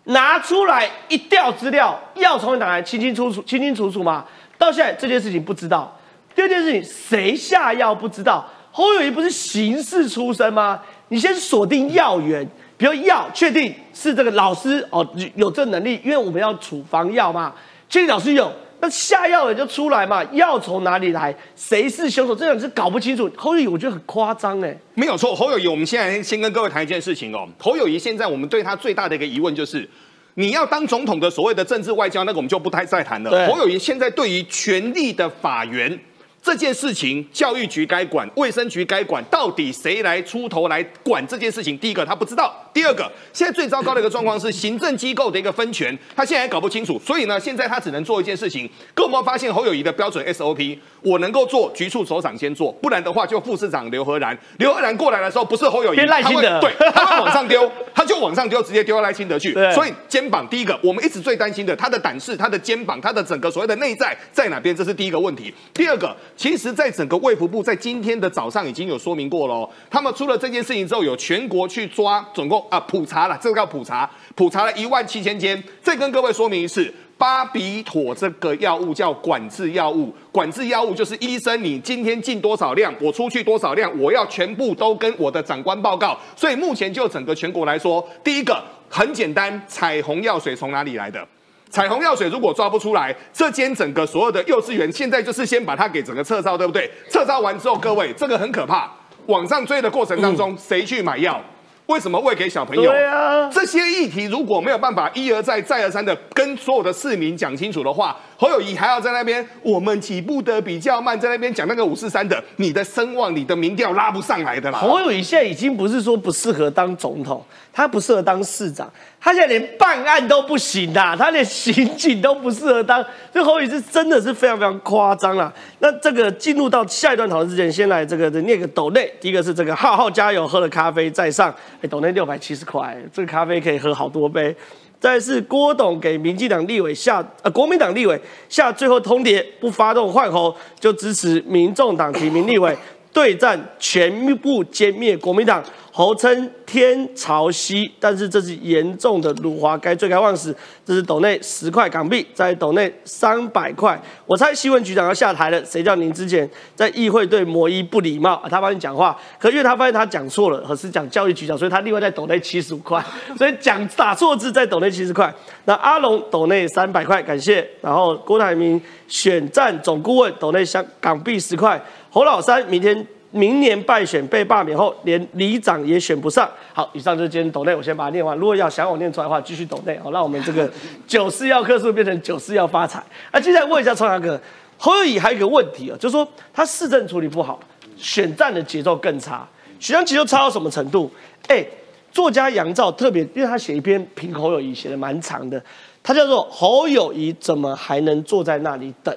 拿出来一调资料，药从哪来，清清楚楚，清清楚楚嘛。到现在这件事情不知道，第二件事情谁下药不知道。侯友谊不是刑事出身吗？你先锁定药源，比如药确定是这个老师哦有这能力，因为我们要处方药嘛，确定老师有，那下药人就出来嘛，药从哪里来，谁是凶手，这两是搞不清楚。侯友谊我觉得很夸张哎，没有错，侯友谊，我们现在先跟各位谈一件事情哦，侯友谊现在我们对他最大的一个疑问就是，你要当总统的所谓的政治外交，那个我们就不太再谈了。侯友谊现在对于权力的法源。这件事情，教育局该管，卫生局该管，到底谁来出头来管这件事情？第一个他不知道，第二个现在最糟糕的一个状况是行政机构的一个分权，他现在还搞不清楚，所以呢，现在他只能做一件事情。各位有没有发现侯友谊的标准 SOP？我能够做局处首长先做，不然的话就副市长刘和然，刘和然过来的时候不是侯友谊，赖清德，对，他会往上丢，他就往上丢，直接丢到赖清德去。所以肩膀第一个，我们一直最担心的，他的胆识、他的肩膀、他的整个所谓的内在在哪边？这是第一个问题。第二个。其实，在整个卫福部在今天的早上已经有说明过了，他们出了这件事情之后，有全国去抓，总共啊普查了，这个叫普查，普查了一万七千间。再跟各位说明一次，巴比妥这个药物叫管制药物，管制药物就是医生你今天进多少量，我出去多少量，我要全部都跟我的长官报告。所以目前就整个全国来说，第一个很简单，彩虹药水从哪里来的？彩虹药水如果抓不出来，这间整个所有的幼稚园现在就是先把它给整个撤招，对不对？撤招完之后，各位这个很可怕，往上追的过程当中，谁去买药？为什么喂给小朋友？对啊，这些议题如果没有办法一而再、再而三的跟所有的市民讲清楚的话，侯友谊还要在那边我们起步的比较慢，在那边讲那个五四三的，你的声望、你的民调拉不上来的啦。侯友谊现在已经不是说不适合当总统，他不适合当市长。他现在连办案都不行啦，他连刑警都不适合当。这侯友谊是真的是非常非常夸张啦。那这个进入到下一段讨论之前，先来这个念个斗内。第一个是这个浩浩加油，喝了咖啡在上，哎，斗内六百七十块，这个咖啡可以喝好多杯。但是郭董给民进党立委下，呃，国民党立委下最后通牒，不发动换候就支持民众党提名立委。对战全部歼灭国民党，号称天朝西，但是这是严重的辱华，该罪该万死。这是斗内十块港币，在斗内三百块。我猜新闻局长要下台了，谁叫您之前在议会对摩伊不礼貌啊？他帮你讲话，可因为他发现他讲错了，可是讲教育局长，所以他另外在斗内七十五块，所以讲打错字在斗内七十块。那阿龙斗内三百块，感谢。然后郭台铭选战总顾问斗内香港币十块。侯老三明天明年败选被罢免后，连里长也选不上。好，以上就是今天抖内，我先把它念完。如果要想我念出来的话，继续抖内。好，让我们这个九四要克数变成九四要发财。那接下来问一下创阳哥，侯友谊还有一个问题啊，就是说他市政处理不好，选战的节奏更差。选战节奏差到什么程度？哎，作家杨照特别，因为他写一篇评侯友谊，写的蛮长的，他叫做侯友谊怎么还能坐在那里等？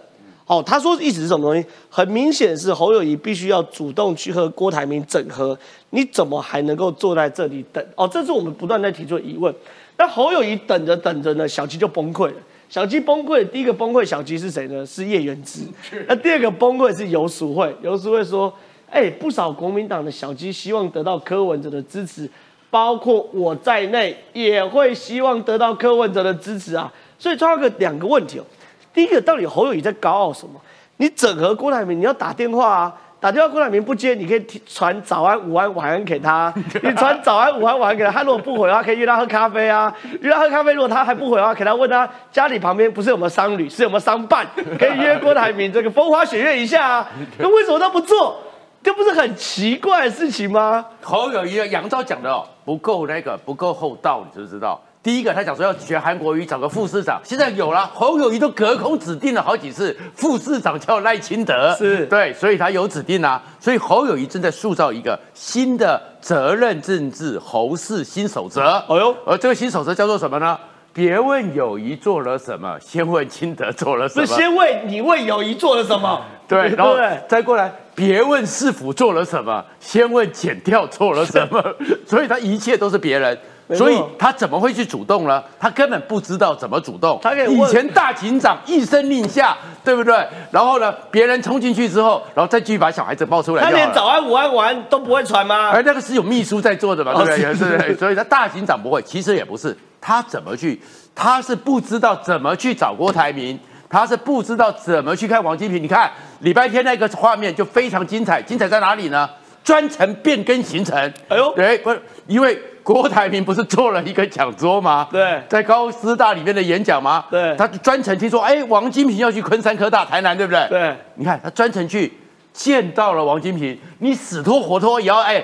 哦，他说意思是什么东西？很明显是侯友谊必须要主动去和郭台铭整合，你怎么还能够坐在这里等？哦，这是我们不断在提出的疑问。那侯友谊等着等着呢，小鸡就崩溃了。小鸡崩溃，第一个崩溃小鸡是谁呢？是叶元之。那第二个崩溃是游淑慧。游淑慧说：“哎，不少国民党的小鸡希望得到柯文哲的支持，包括我在内也会希望得到柯文哲的支持啊。”所以抓个两个问题哦。第一个，到底侯友谊在高傲什么？你整合郭台铭，你要打电话啊，打电话郭台铭不接，你可以传早安、午安、晚安给他。(laughs) 你传早安、午安、晚安给他，他如果不回的话，可以约他喝咖啡啊。约他喝咖啡，如果他还不回的话，给他问他家里旁边不是有没有商旅，是有没有商办，可以约郭台铭这个风花雪月一下啊。那为什么都不做？这不是很奇怪的事情吗？侯友谊杨昭讲的哦，不够那个，不够厚道，你知不知道？第一个，他讲说要学韩国瑜，找个副市长。现在有了，侯友谊都隔空指定了好几次，副市长叫赖清德，是对，所以他有指定啊。所以侯友谊正在塑造一个新的责任政治侯氏新守则。哎呦，而这个新守则叫做什么呢？别问友谊做了什么，先问清德做了什么。是先问你为友谊做了什么？对，然后再过来，别问市府做了什么，先问减掉做了什么。(laughs) 所以他一切都是别人。所以他怎么会去主动呢？他根本不知道怎么主动。他以前大警长一声令下，对不对？然后呢，别人冲进去之后，然后再继续把小孩子抱出来。他连早安、午安、晚安都不会传吗？而那个是有秘书在做的嘛，对不对？对对？所以他大警长不会，其实也不是。他怎么去？他是不知道怎么去找郭台铭，他是不知道怎么去看王金平。你看礼拜天那个画面就非常精彩，精彩在哪里呢？专程变更行程。哎呦，对，不是因为。郭台铭不是做了一个讲座吗？对，在高师大里面的演讲吗？对，他专程听说，哎，王金平要去昆山科大、台南，对不对？对，你看他专程去见到了王金平，你死拖活拖也要哎，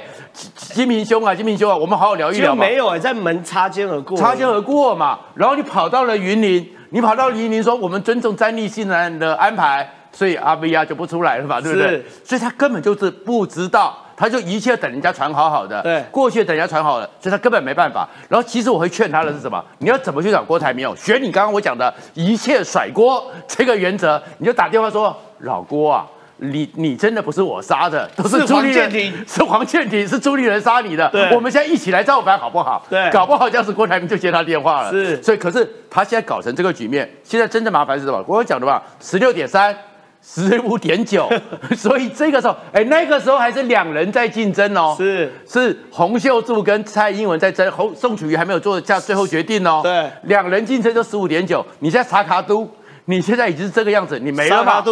金平兄啊，金平兄啊，我们好好聊一聊没有哎，在门擦肩而过，擦肩而过嘛。然后你跑到了云林，你跑到黎明说我们尊重詹立信人的安排，所以阿 V 啊就不出来了嘛，对不对？所以他根本就是不知道。他就一切等人家传好好的，对，过去等人家传好了，所以他根本没办法。然后其实我会劝他的是什么？你要怎么去找郭台铭？哦，学你刚刚我讲的一切甩锅这个原则，你就打电话说老郭啊，你你真的不是我杀的，都是朱立人，(laughs) 是黄建庭，是朱立人杀你的。对，我们现在一起来造反好不好？对，搞不好这样子郭台铭就接他电话了。是，所以可是他现在搞成这个局面，现在真的麻烦是什么？我讲的吧，十六点三。十五点九，(laughs) 所以这个时候，哎，那个时候还是两人在竞争哦，是是洪秀柱跟蔡英文在争，洪宋楚瑜还没有做下最后决定哦，对，两人竞争就十五点九，你现在查卡都，你现在已经是这个样子，你没了嘛？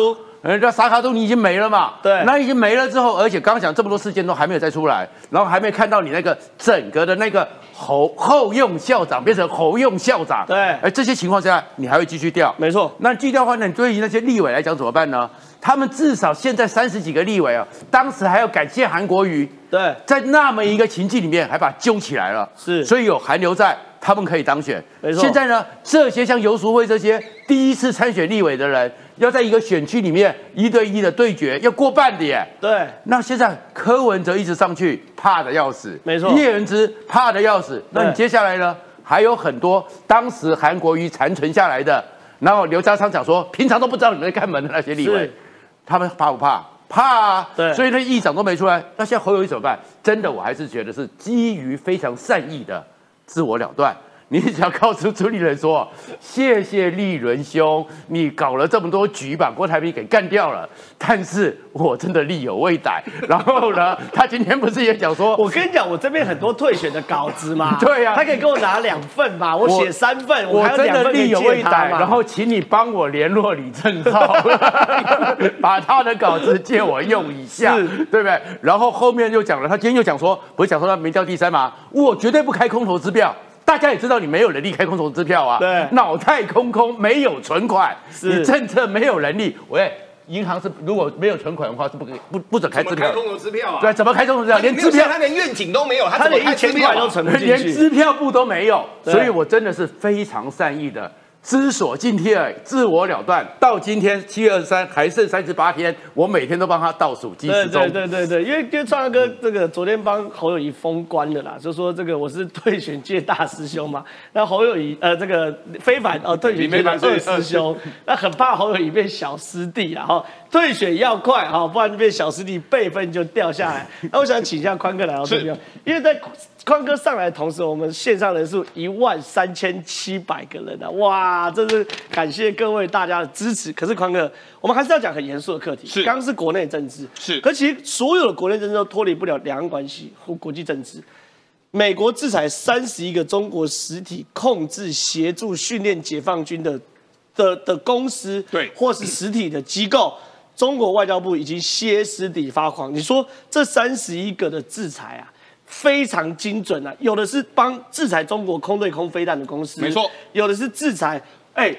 人家沙卡都你已经没了嘛？对，那已经没了之后，而且刚刚讲这么多事件都还没有再出来，然后还没看到你那个整个的那个侯后用校长变成侯用校长，对，而这些情况下，你还会继续调？没错。那继续调的话，那你对于那些立委来讲怎么办呢？他们至少现在三十几个立委啊，当时还要感谢韩国瑜，对，在那么一个情境里面还把揪起来了，是，所以有韩流在，他们可以当选。没错。现在呢，这些像游淑慧这些第一次参选立委的人。要在一个选区里面一对一的对决，要过半的耶。对，那现在柯文哲一直上去，怕的要死。没错，叶仁之怕的要死。那你接下来呢？还有很多当时韩国瑜残存下来的，然后刘家昌讲说，平常都不知道你们在干门的那些立委，他们怕不怕？怕啊。对，所以那议长都没出来。那现在侯友谊怎么办？真的，我还是觉得是基于非常善意的自我了断。你只要告诉朱立伦说：“谢谢立伦兄，你搞了这么多局，把郭台铭给干掉了。但是我真的力有未逮。然后呢，他今天不是也讲说，(laughs) 我跟你讲，我这边很多退选的稿子嘛，(laughs) 对呀，他可以给我拿两份嘛，我写三份，我真的力有未逮。然后请你帮我联络李正浩，(laughs) 把他的稿子借我用一下，对不对？然后后面又讲了，他今天又讲说，不是讲说他没掉第三吗？我绝对不开空头支票。”大家也知道你没有能力开空头支票啊，对，脑袋空空，没有存款，你政策没有能力。喂，银行是如果没有存款的话是不可以不不准开支票，开空头支票啊？对，怎么开空头支票？连支票他连愿景都没有，他连一千块都存不进去，连支票部都没有。所以我真的是非常善意的。知所敬天，自我了断。到今天七月二十三，还剩三十八天，我每天都帮他倒数计时钟。对对对对因为因为川哥这个昨天帮侯友谊封关了啦，就说这个我是退选界大师兄嘛。(laughs) 那侯友谊呃这个非凡哦退选界的二师兄，那很怕侯友谊变小师弟啦哈。退选要快哈，不然就变小师弟辈分就掉下来。那我想请一下宽哥来到这边，因为在。宽哥上来的同时，我们线上人数一万三千七百个人啊！哇，真是感谢各位大家的支持。可是宽哥，我们还是要讲很严肃的课题。是，刚刚是国内政治。是，可其实所有的国内政治都脱离不了两岸关系和国际政治。美国制裁三十一个中国实体控制、协助、训练解放军的的的公司，对，或是实体的机构，中国外交部已经歇斯底发狂。你说这三十一个的制裁啊？非常精准啊！有的是帮制裁中国空对空飞弹的公司，没错；有的是制裁，哎，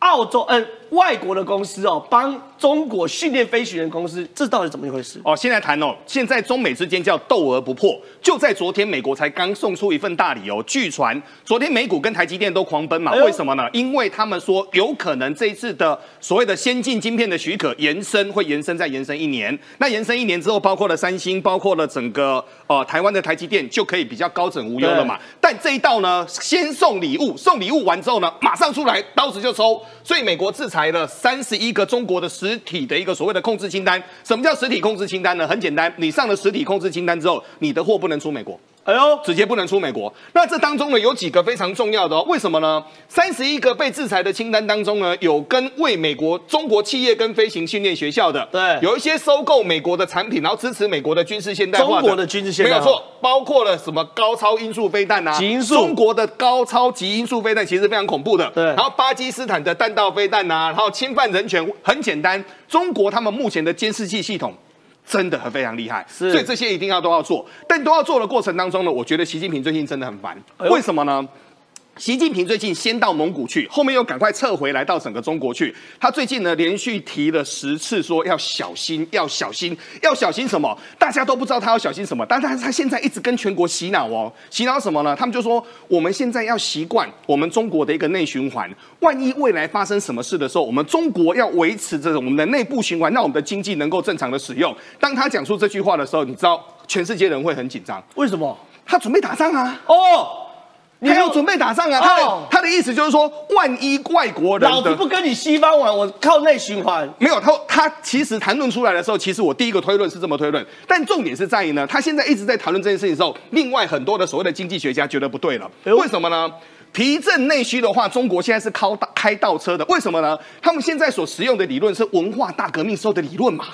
澳洲，嗯，外国的公司哦，帮。中国训练飞行员公司，这到底怎么一回事？哦，现在谈哦，现在中美之间叫斗而不破。就在昨天，美国才刚送出一份大礼哦。据传，昨天美股跟台积电都狂奔嘛？为什么呢？因为他们说有可能这一次的所谓的先进晶片的许可延伸会延伸再延伸一年。那延伸一年之后，包括了三星，包括了整个呃台湾的台积电，就可以比较高枕无忧了嘛。但这一道呢，先送礼物，送礼物完之后呢，马上出来刀子就抽。所以美国制裁了三十一个中国的。实体的一个所谓的控制清单，什么叫实体控制清单呢？很简单，你上了实体控制清单之后，你的货不能出美国。哎呦，直接不能出美国。那这当中呢，有几个非常重要的哦。为什么呢？三十一个被制裁的清单当中呢，有跟为美国中国企业跟飞行训练学校的，对，有一些收购美国的产品，然后支持美国的军事现代化。中国的军事现代化没有错，包括了什么高超音速飞弹啊，极音速。中国的高超极音速飞弹其实非常恐怖的。对，然后巴基斯坦的弹道飞弹啊，然后侵犯人权，很简单，中国他们目前的监视器系统。真的很非常厉害，所以这些一定要都要做，但都要做的过程当中呢，我觉得习近平最近真的很烦，为什么呢？习近平最近先到蒙古去，后面又赶快撤回来到整个中国去。他最近呢连续提了十次说要小心，要小心，要小心什么？大家都不知道他要小心什么，但是他现在一直跟全国洗脑哦，洗脑什么呢？他们就说我们现在要习惯我们中国的一个内循环，万一未来发生什么事的时候，我们中国要维持这种我们的内部循环，让我们的经济能够正常的使用。当他讲出这句话的时候，你知道全世界人会很紧张，为什么？他准备打仗啊！哦。他要准备打仗啊！他的他的意思就是说，万一外国人老子不跟你西方玩，我靠内循环。没有他，他其实谈论出来的时候，其实我第一个推论是这么推论，但重点是在于呢，他现在一直在谈论这件事情的时候，另外很多的所谓的经济学家觉得不对了，为什么呢？提振内需的话，中国现在是靠开倒车的，为什么呢？他们现在所使用的理论是文化大革命时候的理论嘛？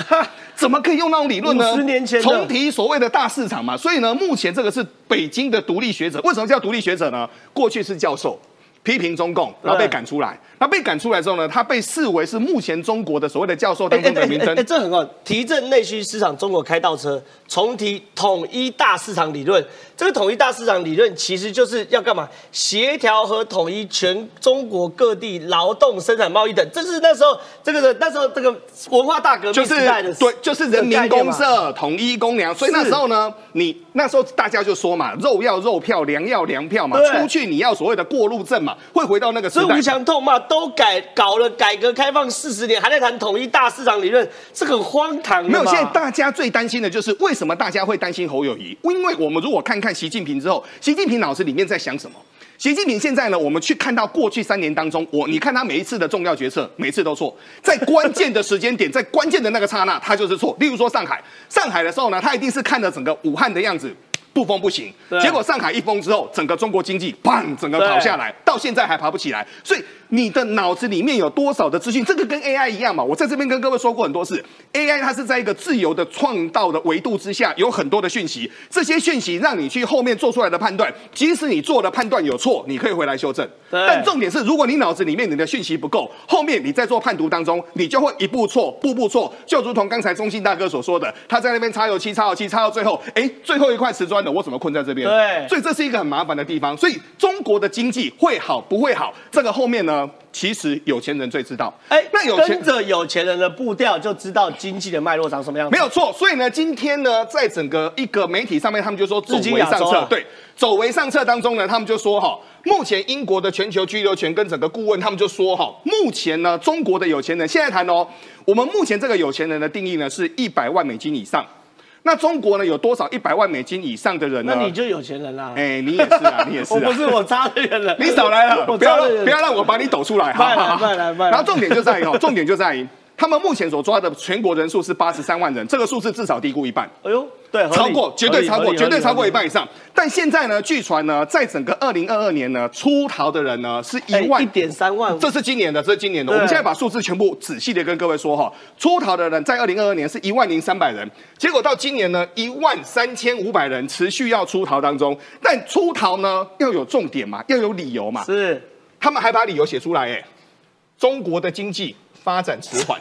怎么可以用那种理论呢？十年前重提所谓的大市场嘛？所以呢，目前这个是北京的独立学者，为什么叫独立学者呢？过去是教授。批评中共，然后被赶出来。那被赶出来之后呢？他被视为是目前中国的所谓的教授当中的名称。哎，这很好。提振内需市场，中国开倒车，重提统一大市场理论。这个统一大市场理论其实就是要干嘛？协调和统一全中国各地劳动生产贸易等。这是那时候这个的那时候这个文化大革命时代的。对，就是人民公社统一公粮。所以那时候呢，你那时候大家就说嘛，肉要肉票，粮要粮票嘛。出去你要所谓的过路证嘛。会回到那个时代，所以吴强痛骂都改搞了改革开放四十年，还在谈统一大市场理论，是很荒唐。没有，现在大家最担心的就是为什么大家会担心侯友谊？因为我们如果看看习近平之后，习近平脑子里面在想什么？习近平现在呢，我们去看到过去三年当中，我你看他每一次的重要决策，每次都错，在关键的时间点，在关键的那个刹那，他就是错。例如说上海，上海的时候呢，他一定是看着整个武汉的样子。不封不行，结果上海一封之后，整个中国经济砰，整个跑下来，到现在还爬不起来。所以你的脑子里面有多少的资讯？这个跟 AI 一样嘛。我在这边跟各位说过很多次，AI 它是在一个自由的创造的维度之下，有很多的讯息，这些讯息让你去后面做出来的判断，即使你做的判断有错，你可以回来修正。但重点是，如果你脑子里面你的讯息不够，后面你在做判读当中，你就会一步错，步步错，就如同刚才中信大哥所说的，他在那边擦油漆，擦油漆，擦到最后，哎，最后一块瓷砖的。我怎么困在这边？对，所以这是一个很麻烦的地方。所以中国的经济会好不会好？这个后面呢，呢？其实有钱人最知道。哎，那有跟着有钱人的步调，就知道经济的脉络长什么样子。没有错。所以呢，今天呢，在整个一个媒体上面，他们就说走为上策。对，走为上策当中呢，他们就说哈，目前英国的全球居留权跟整个顾问，他们就说哈，目前呢，中国的有钱人现在谈哦，我们目前这个有钱人的定义呢，是一百万美金以上。那中国呢？有多少一百万美金以上的人呢？那你就有钱人啦！哎，你也是啊，(laughs) 你也是。我不是我差的人了，你少来了，不要不要让我把你抖出来。快来快来来！然后重点就在于哦，重点就在于。他们目前所抓的全国人数是八十三万人，这个数字至少低估一半。哎呦，对，超过，绝对超过，绝对超过一半以上。但现在呢，据传呢，在整个二零二二年呢，出逃的人呢是一万一点三万。这是今年的，这是今年的。我们现在把数字全部仔细的跟各位说哈，出逃的人在二零二二年是一万零三百人，结果到今年呢，一万三千五百人持续要出逃当中。但出逃呢要有重点嘛，要有理由嘛。是，他们还把理由写出来哎，中国的经济。发展迟缓，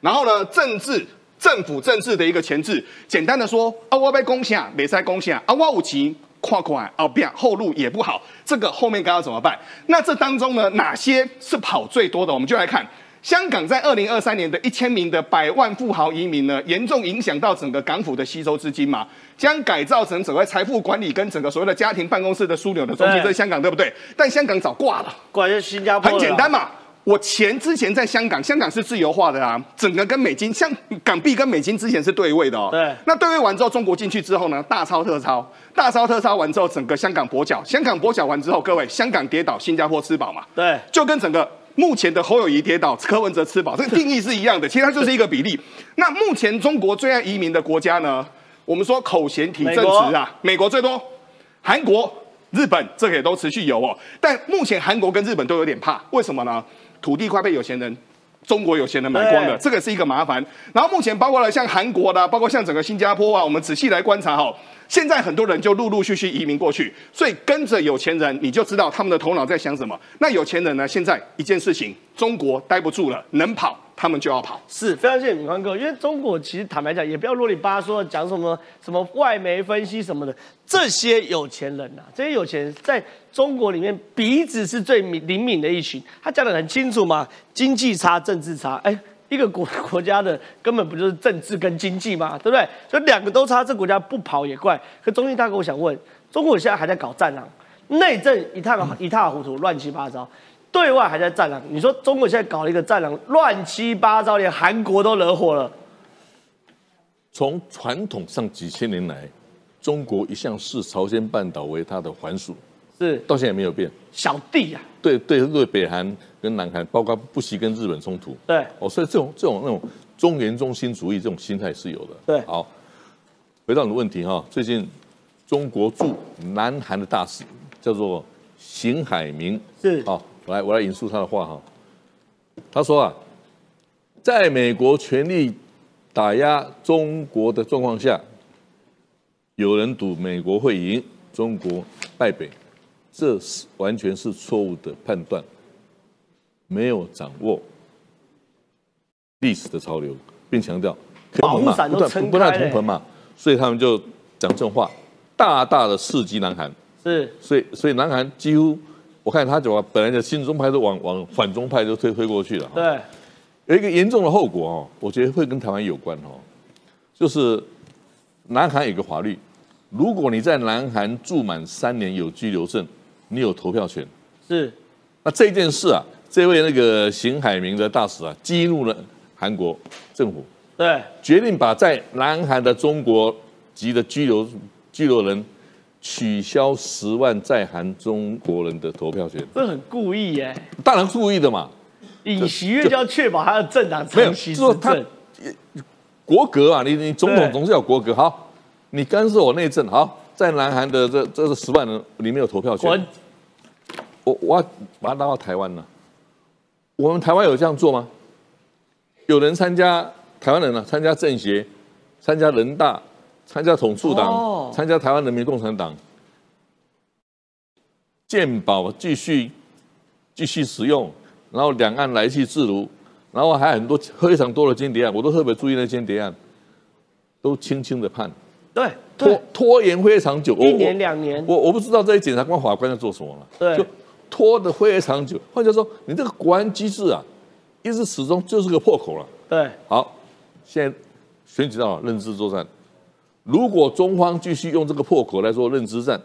然后呢，政治政府政治的一个前置，简单的说，啊，我被攻下，没在攻下，啊，我武器跨款，啊，变后路也不好，这个后面该要怎么办？那这当中呢，哪些是跑最多的？我们就来看香港在二零二三年的一千名的百万富豪移民呢，严重影响到整个港府的吸收资金嘛，将改造成整个财富管理跟整个所谓的家庭办公室的枢纽的中心，这是香港对不对？但香港早挂了，挂在新加坡，很简单嘛。我钱之前在香港，香港是自由化的啊，整个跟美金，像港币跟美金之前是对位的哦。对。那对位完之后，中国进去之后呢，大超特超，大超特超完之后，整个香港跛脚，香港跛脚完之后，各位，香港跌倒，新加坡吃饱嘛？对。就跟整个目前的侯友谊跌倒，柯文哲吃饱，这个 (laughs) 定义是一样的，其实它就是一个比例。那目前中国最爱移民的国家呢？我们说口嫌体正直啊，美国最多，韩国、日本这个也都持续有哦。但目前韩国跟日本都有点怕，为什么呢？土地快被有钱人、中国有钱人买光了，这个是一个麻烦。然后目前包括了像韩国的，包括像整个新加坡啊，我们仔细来观察哈。现在很多人就陆陆续续移民过去，所以跟着有钱人，你就知道他们的头脑在想什么。那有钱人呢？现在一件事情，中国待不住了，能跑他们就要跑。是非常谢谢敏宽哥，因为中国其实坦白讲，也不要啰里吧嗦讲什么什么外媒分析什么的，这些有钱人呐，这些有钱人在中国里面鼻子是最敏灵敏的一群，他讲的很清楚嘛，经济差，政治差，哎。一个国国家的根本不就是政治跟经济吗？对不对？所以两个都差，这国家不跑也怪。可中信大哥，我想问，中国现在还在搞战狼，内政一塌一塌糊涂，乱七八糟；对外还在战狼。你说中国现在搞了一个战狼，乱七八糟，连韩国都惹火了。从传统上几千年来，中国一向视朝鲜半岛为它的还属，是到现在没有变。小弟呀，对对对，北韩。跟南韩，包括不惜跟日本冲突，对，哦，所以这种这种那种中原中心主义这种心态是有的。对，好，回到你的问题哈，最近中国驻南韩的大使叫做邢海明，是，好，我来我来引述他的话哈，他说啊，在美国全力打压中国的状况下，有人赌美国会赢，中国败北，这是完全是错误的判断。没有掌握历史的潮流，并强调保护伞都撑不断同盆嘛，所以他们就讲这种话，大大的刺激南韩。是，所以所以南韩几乎，我看他怎么本来的新中派都往往反中派都推推过去了。对，有一个严重的后果哦，我觉得会跟台湾有关哦，就是南韩有个法律，如果你在南韩住满三年有居留证，你有投票权。是，那这件事啊。这位那个邢海明的大使啊，激怒了韩国政府，对，决定把在南韩的中国籍的居留居留人取消十万在韩中国人的投票权。这很故意耶，当然故意的嘛。尹锡悦就要确保他的政党长期执政。国格啊，你你总统总是要国格。好，你干涉我内政，好，在南韩的这这十万人里面有投票权。我我要把它拉到台湾了。我们台湾有这样做吗？有人参加台湾人呢？参加政协，参加人大，参加统促党，参加台湾人民共产党，健保继续继续使用，然后两岸来去自如，然后还很多非常多的间谍案，我都特别注意那间谍案，都轻轻的判，对，拖拖延非常久，一年两年，我我不知道这些检察官法官在做什么了，对。就拖得非常久。换句话说，你这个国安机制啊，一直始终就是个破口了。对，好，现在选举到了认知作战，如果中方继续用这个破口来做认知战，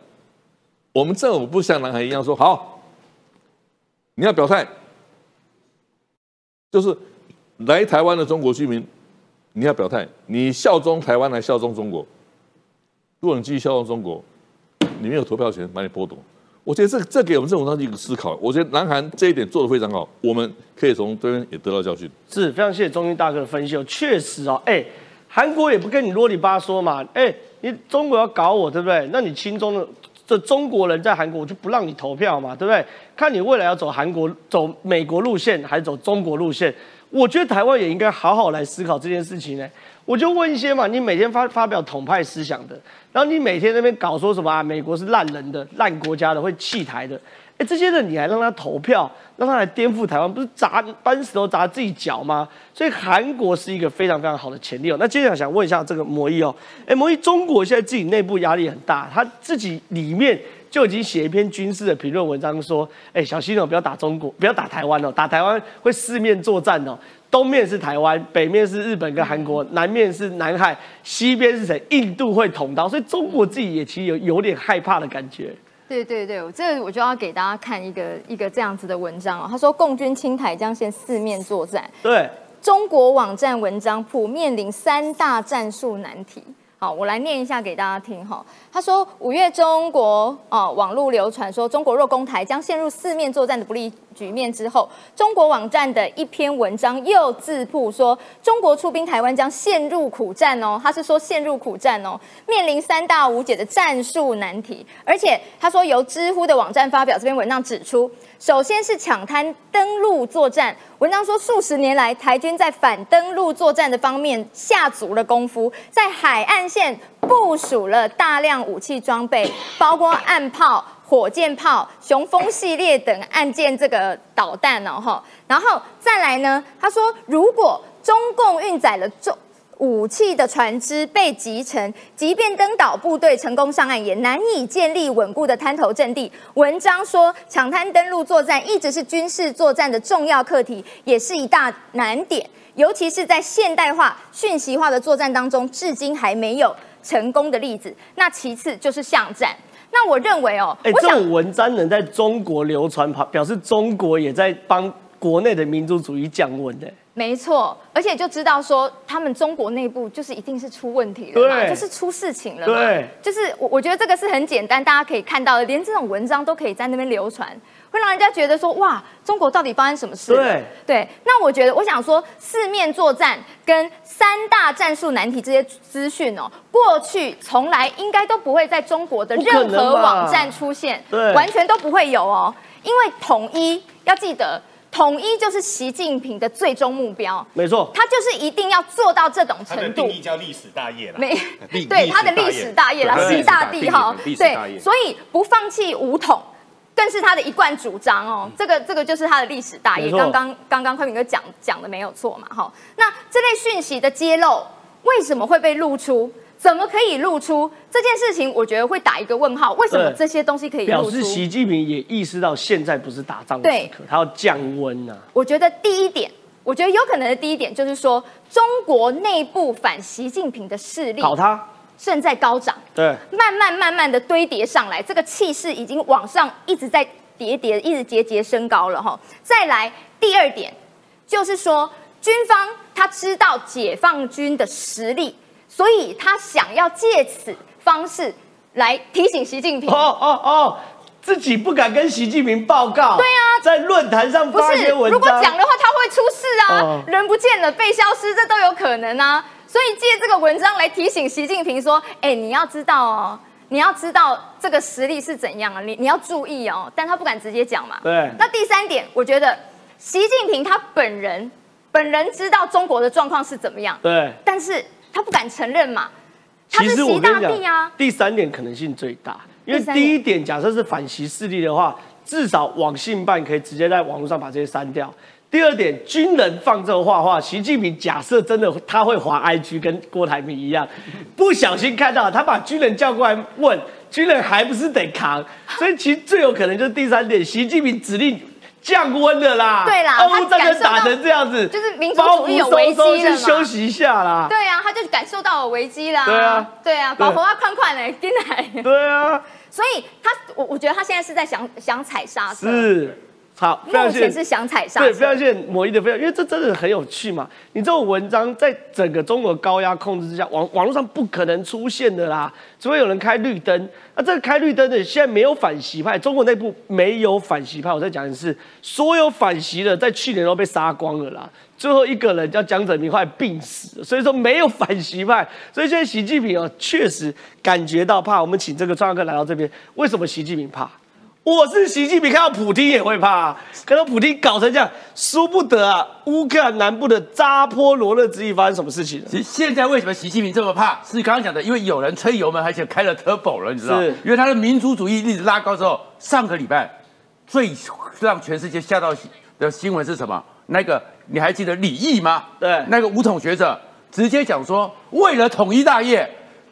我们政府不像南韩一样说好，你要表态，就是来台湾的中国居民，你要表态，你效忠台湾来效忠中国？如果你继续效忠中国，你没有投票权，把你剥夺。我觉得这这给我们政府上一个思考。我觉得南韩这一点做的非常好，我们可以从这边也得到教训。是非常谢谢中军大哥的分析哦，确实哦，哎，韩国也不跟你啰里吧嗦嘛，哎，你中国要搞我，对不对？那你心中的这中国人在韩国，我就不让你投票嘛，对不对？看你未来要走韩国、走美国路线，还是走中国路线？我觉得台湾也应该好好来思考这件事情呢。我就问一些嘛，你每天发发表统派思想的，然后你每天那边搞说什么啊？美国是烂人的、烂国家的，会弃台的，哎，这些人你还让他投票，让他来颠覆台湾，不是砸搬石头砸自己脚吗？所以韩国是一个非常非常好的潜力哦。那接下来想问一下这个摩伊哦，哎，摩伊，中国现在自己内部压力很大，他自己里面就已经写一篇军事的评论文章说，哎，小心哦，不要打中国，不要打台湾哦，打台湾会四面作战哦。东面是台湾，北面是日本跟韩国，南面是南海，西边是谁？印度会捅刀，所以中国自己也其实有有点害怕的感觉。对对对，我这我就要给大家看一个一个这样子的文章哦。他说，共军青台将现四面作战。对，中国网站文章铺面临三大战术难题。好，我来念一下给大家听哈。他说，五月中国哦，网络流传说中国若攻台，将陷入四面作战的不利局面之后，中国网站的一篇文章又自曝说，中国出兵台湾将陷入苦战哦。他是说陷入苦战哦，面临三大无解的战术难题。而且他说，由知乎的网站发表这篇文章指出。首先是抢滩登陆作战，文章说数十年来，台军在反登陆作战的方面下足了功夫，在海岸线部署了大量武器装备，包括岸炮、火箭炮、雄风系列等岸舰这个导弹哦，哈，然后再来呢，他说如果中共运载了重。武器的船只被击沉，即便登岛部队成功上岸，也难以建立稳固的滩头阵地。文章说，抢滩登陆作战一直是军事作战的重要课题，也是一大难点，尤其是在现代化、讯息化的作战当中，至今还没有成功的例子。那其次就是巷战。那我认为哦，哎，这种文章能在中国流传，表示中国也在帮国内的民族主义降温的。没错，而且就知道说他们中国内部就是一定是出问题了嘛，就是出事情了嘛，就是我我觉得这个是很简单，大家可以看到的，连这种文章都可以在那边流传，会让人家觉得说哇，中国到底发生什么事？对。对，那我觉得我想说四面作战跟三大战术难题这些资讯哦，过去从来应该都不会在中国的任何网站出现，对，完全都不会有哦，因为统一要记得。统一就是习近平的最终目标，没错，他就是一定要做到这种程度。定义叫历史大业了，没对他的历史大业啦，习大帝哈，对，所以不放弃武统，更是他的一贯主张哦。这个这个就是他的历史大业。刚刚刚刚快明哥讲讲的没有错嘛，哈。那这类讯息的揭露为什么会被露出？怎么可以露出这件事情？我觉得会打一个问号。为什么这些东西可以表示习近平也意识到现在不是打仗的时刻，他要降温呢？我觉得第一点，我觉得有可能的第一点就是说，中国内部反习近平的势力，搞他正在高涨，对，慢慢慢慢的堆叠上来，这个气势已经往上一直在叠叠，一直节节升高了哈。再来第二点，就是说军方他知道解放军的实力。所以他想要借此方式来提醒习近平。哦哦哦，自己不敢跟习近平报告。对啊，在论坛上发一些文章。如果讲的话，他会出事啊，人不见了，被消失，这都有可能啊。所以借这个文章来提醒习近平说：“哎，你要知道哦，你要知道这个实力是怎样啊，你你要注意哦。”但他不敢直接讲嘛。对。那第三点，我觉得习近平他本人本人知道中国的状况是怎么样。对。但是。他不敢承认嘛？他是习大帝啊。第三点可能性最大，因为第一点假设是反习势力的话，至少网信办可以直接在网络上把这些删掉。第二点，军人放这画画，习近平假设真的他会滑 IG，跟郭台铭一样，不小心看到他把军人叫过来问，军人还不是得扛？所以其实最有可能就是第三点，习近平指令降温了啦。对啦，俄乌战争打成这样子，就是民族主义有危机了先休息一下啦。对啊，他就感受到了危机啦。对啊，对啊，把头发宽宽的进来。对啊，所以他，我我觉得他现在是在想想踩刹车。是。好，目前是想踩刹对，非常谢谢某一的非常，因为这真的很有趣嘛。你这种文章在整个中国高压控制之下，网网络上不可能出现的啦，除非有人开绿灯。那这个开绿灯的现在没有反习派，中国内部没有反习派。我再讲一次，所有反习的在去年都被杀光了啦。最后一个人叫江泽民，后来病死，所以说没有反习派。所以现在习近平啊，确实感觉到怕。我们请这个创客来到这边，为什么习近平怕？我是习近平，看到普京也会怕，看到普京搞成这样，输不得啊！乌克兰南部的扎波罗热之役发生什么事情？其实现在为什么习近平这么怕？是刚刚讲的，因为有人吹油门，而且开了 turbo 了，你知道吗？因为他的民族主义一直拉高之后，上个礼拜最让全世界吓到的新闻是什么？那个你还记得李毅吗？对，那个武统学者直接讲说，为了统一大业。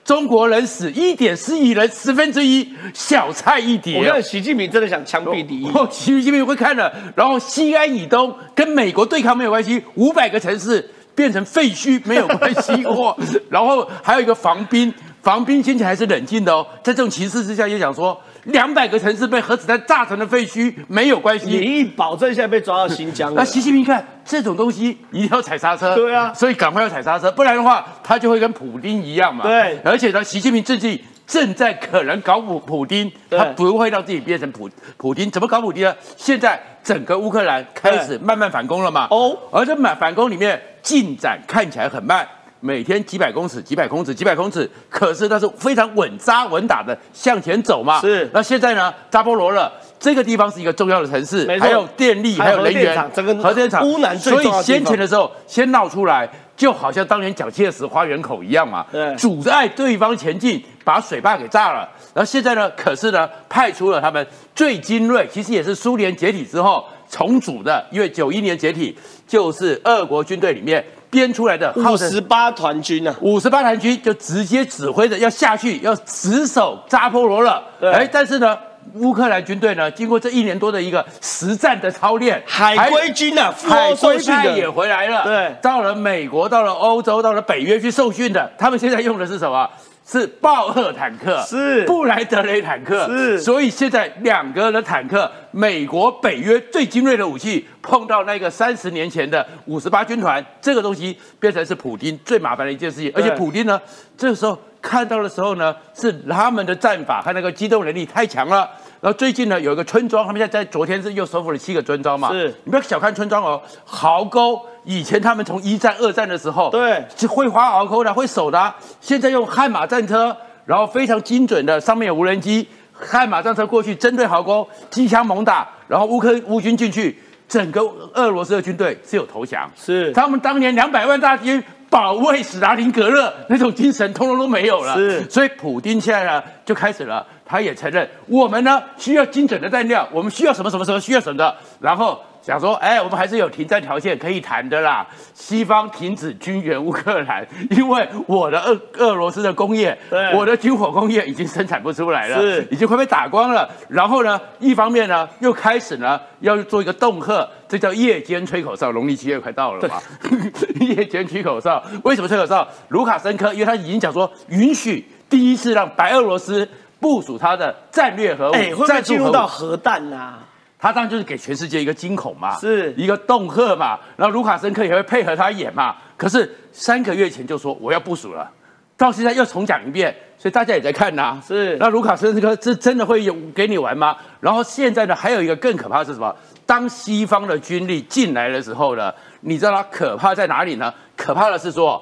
中国人死一点四亿人，十分之一，小菜一碟。我看习近平真的想枪毙第一。习近平会看了，然后西安以东跟美国对抗没有关系，五百个城市变成废墟没有关系。哇，(laughs) 然后还有一个防兵，防兵先前还是冷静的哦，在这种情势之下，也想说。两百个城市被核子弹炸成了废墟，没有关系。你一保证现在被抓到新疆了。那习近平看这种东西一定要踩刹车。对啊，所以赶快要踩刹车，不然的话他就会跟普京一样嘛。对，而且呢，习近平自己正在可能搞普普京，他不会让自己变成普普京。怎么搞普京呢？现在整个乌克兰开始慢慢反攻了嘛。哦，而这反反攻里面进展看起来很慢。每天几百公尺，几百公尺，几百公尺，可是它是非常稳扎稳打的向前走嘛。是。那现在呢？扎波罗热这个地方是一个重要的城市，还有电力，还有能源，整个核电厂。最所以先前的时候先闹出来，就好像当年蒋介石花园口一样嘛。对。阻碍对方前进，把水坝给炸了。然后现在呢？可是呢？派出了他们最精锐，其实也是苏联解体之后重组的，因为九一年解体就是俄国军队里面。编出来的五十八团军呢？五十八团军就直接指挥着要下去，要死守扎波罗了。哎，但是呢，乌克兰军队呢，经过这一年多的一个实战的操练，海归军呢，海归派也回来了。对，到了美国，到了欧洲，到了北约去受训的，他们现在用的是什么？是豹二坦克，是布莱德雷坦克，是。所以现在两个的坦克，美国、北约最精锐的武器，碰到那个三十年前的五十八军团，这个东西变成是普京最麻烦的一件事情。而且普京呢，这个时候看到的时候呢，是他们的战法和那个机动能力太强了。然后最近呢，有一个村庄，他们现在在昨天是又收复了七个村庄嘛。是，你不要小看村庄哦，壕沟。以前他们从一战、二战的时候，对，是会滑壕沟的，会守的。现在用悍马战车，然后非常精准的，上面有无人机，悍马战车过去针对壕沟，机枪猛打，然后乌克乌军进去，整个俄罗斯的军队是有投降，是他们当年两百万大军保卫史达林格勒那种精神，通通都没有了。是，所以普京现在呢就开始了，他也承认我们呢需要精准的弹药，我们需要什么什么什么需要什么的，然后。想说，哎，我们还是有停战条件可以谈的啦。西方停止军援乌克兰，(laughs) 因为我的俄俄罗斯的工业，我的军火工业已经生产不出来了，是已经快被打光了。然后呢，一方面呢，又开始呢要做一个恫吓，这叫夜间吹口哨。农历七月快到了嘛，(laughs) 夜间吹口哨。为什么吹口哨？卢卡申科，因为他已经讲说，允许第一次让白俄罗斯部署他的战略核武，哎，会不会进入到核弹呐？他当然就是给全世界一个惊恐嘛，是一个恫吓嘛，然后卢卡申科也会配合他演嘛。可是三个月前就说我要部署了，到现在又重讲一遍，所以大家也在看呐。是，那卢卡申科这真的会有给你玩吗？然后现在呢，还有一个更可怕是什么？当西方的军力进来的时候呢，你知道它可怕在哪里呢？可怕的是说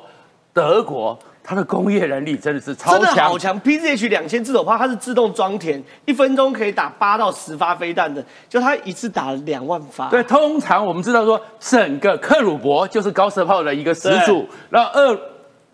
德国。它的工业能力真的是超强，好强！P Z H 两千自走炮，它是自动装填，一分钟可以打八到十发飞弹的，就它一次打了两万发。对，通常我们知道说，整个克鲁伯就是高射炮的一个始祖。然后二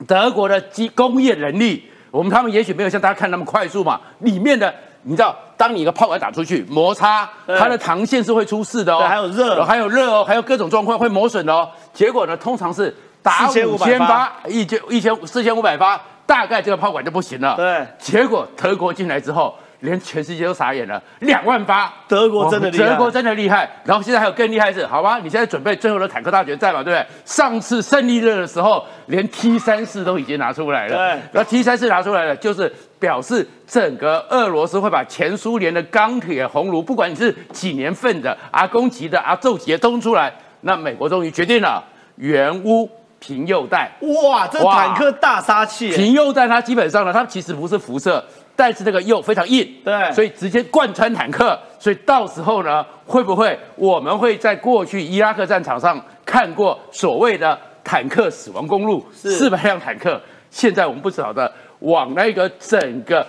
德国的机工业能力，我们他们也许没有像大家看那么快速嘛。里面的你知道，当你一个炮管打出去，摩擦它的膛线是会出事的哦，还有热，还有热哦，还有各种状况会磨损的哦。结果呢，通常是。打五千八，一千一千四千五百发，大概这个炮管就不行了。对，结果德国进来之后。连全世界都傻眼了，两万八，德国真的厉害，德国真的厉害。然后现在还有更厉害的是，好吧，你现在准备最后的坦克大决战嘛，对不对？上次胜利日的时候，连 T 三四都已经拿出来了，对，那 T 三四拿出来了，就是表示整个俄罗斯会把前苏联的钢铁红炉，不管你是几年份的阿公级的阿宙级的都出来。那美国终于决定了，原屋平右弹，哇，这坦克大杀器，平右弹它基本上呢，它其实不是辐射。但是这个铀非常硬，对，所以直接贯穿坦克，所以到时候呢，会不会我们会在过去伊拉克战场上看过所谓的坦克死亡公路，四百辆坦克，现在我们不晓得往那个整个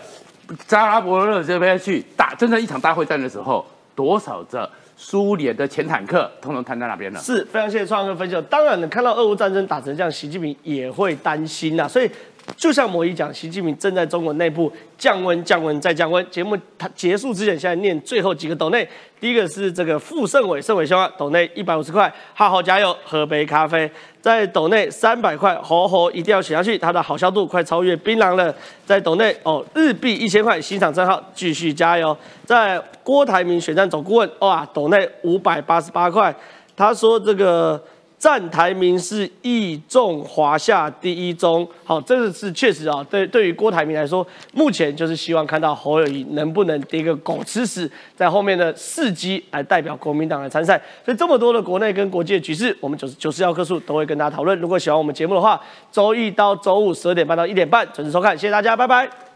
扎拉伯勒这边去打真正一场大会战的时候，多少的苏联的前坦克通通瘫在那边了？是非常谢谢创哥分享。当然，了看到俄乌战争打成这样，习近平也会担心呐，所以。就像某一讲，习近平正在中国内部降温、降温再降温。节目他结束之前，现在念最后几个斗内。第一个是这个傅盛伟，盛伟兄啊，斗内一百五十块，好好加油，喝杯咖啡。在斗内三百块，吼吼一定要写下去，它的好消度快超越槟榔了。在斗内哦，日币一千块，欣赏账号继续加油。在郭台铭选战总顾问，哇，斗内五百八十八块，他说这个。站台名是义重华夏第一中，好，这个是确实啊。对，对于郭台铭来说，目前就是希望看到侯友谊能不能跌个狗吃屎，在后面的四机来代表国民党来参赛。所以这么多的国内跟国际的局势，我们九十九十幺棵树都会跟大家讨论。如果喜欢我们节目的话，周一到周五十二点半到一点半准时收看，谢谢大家，拜拜。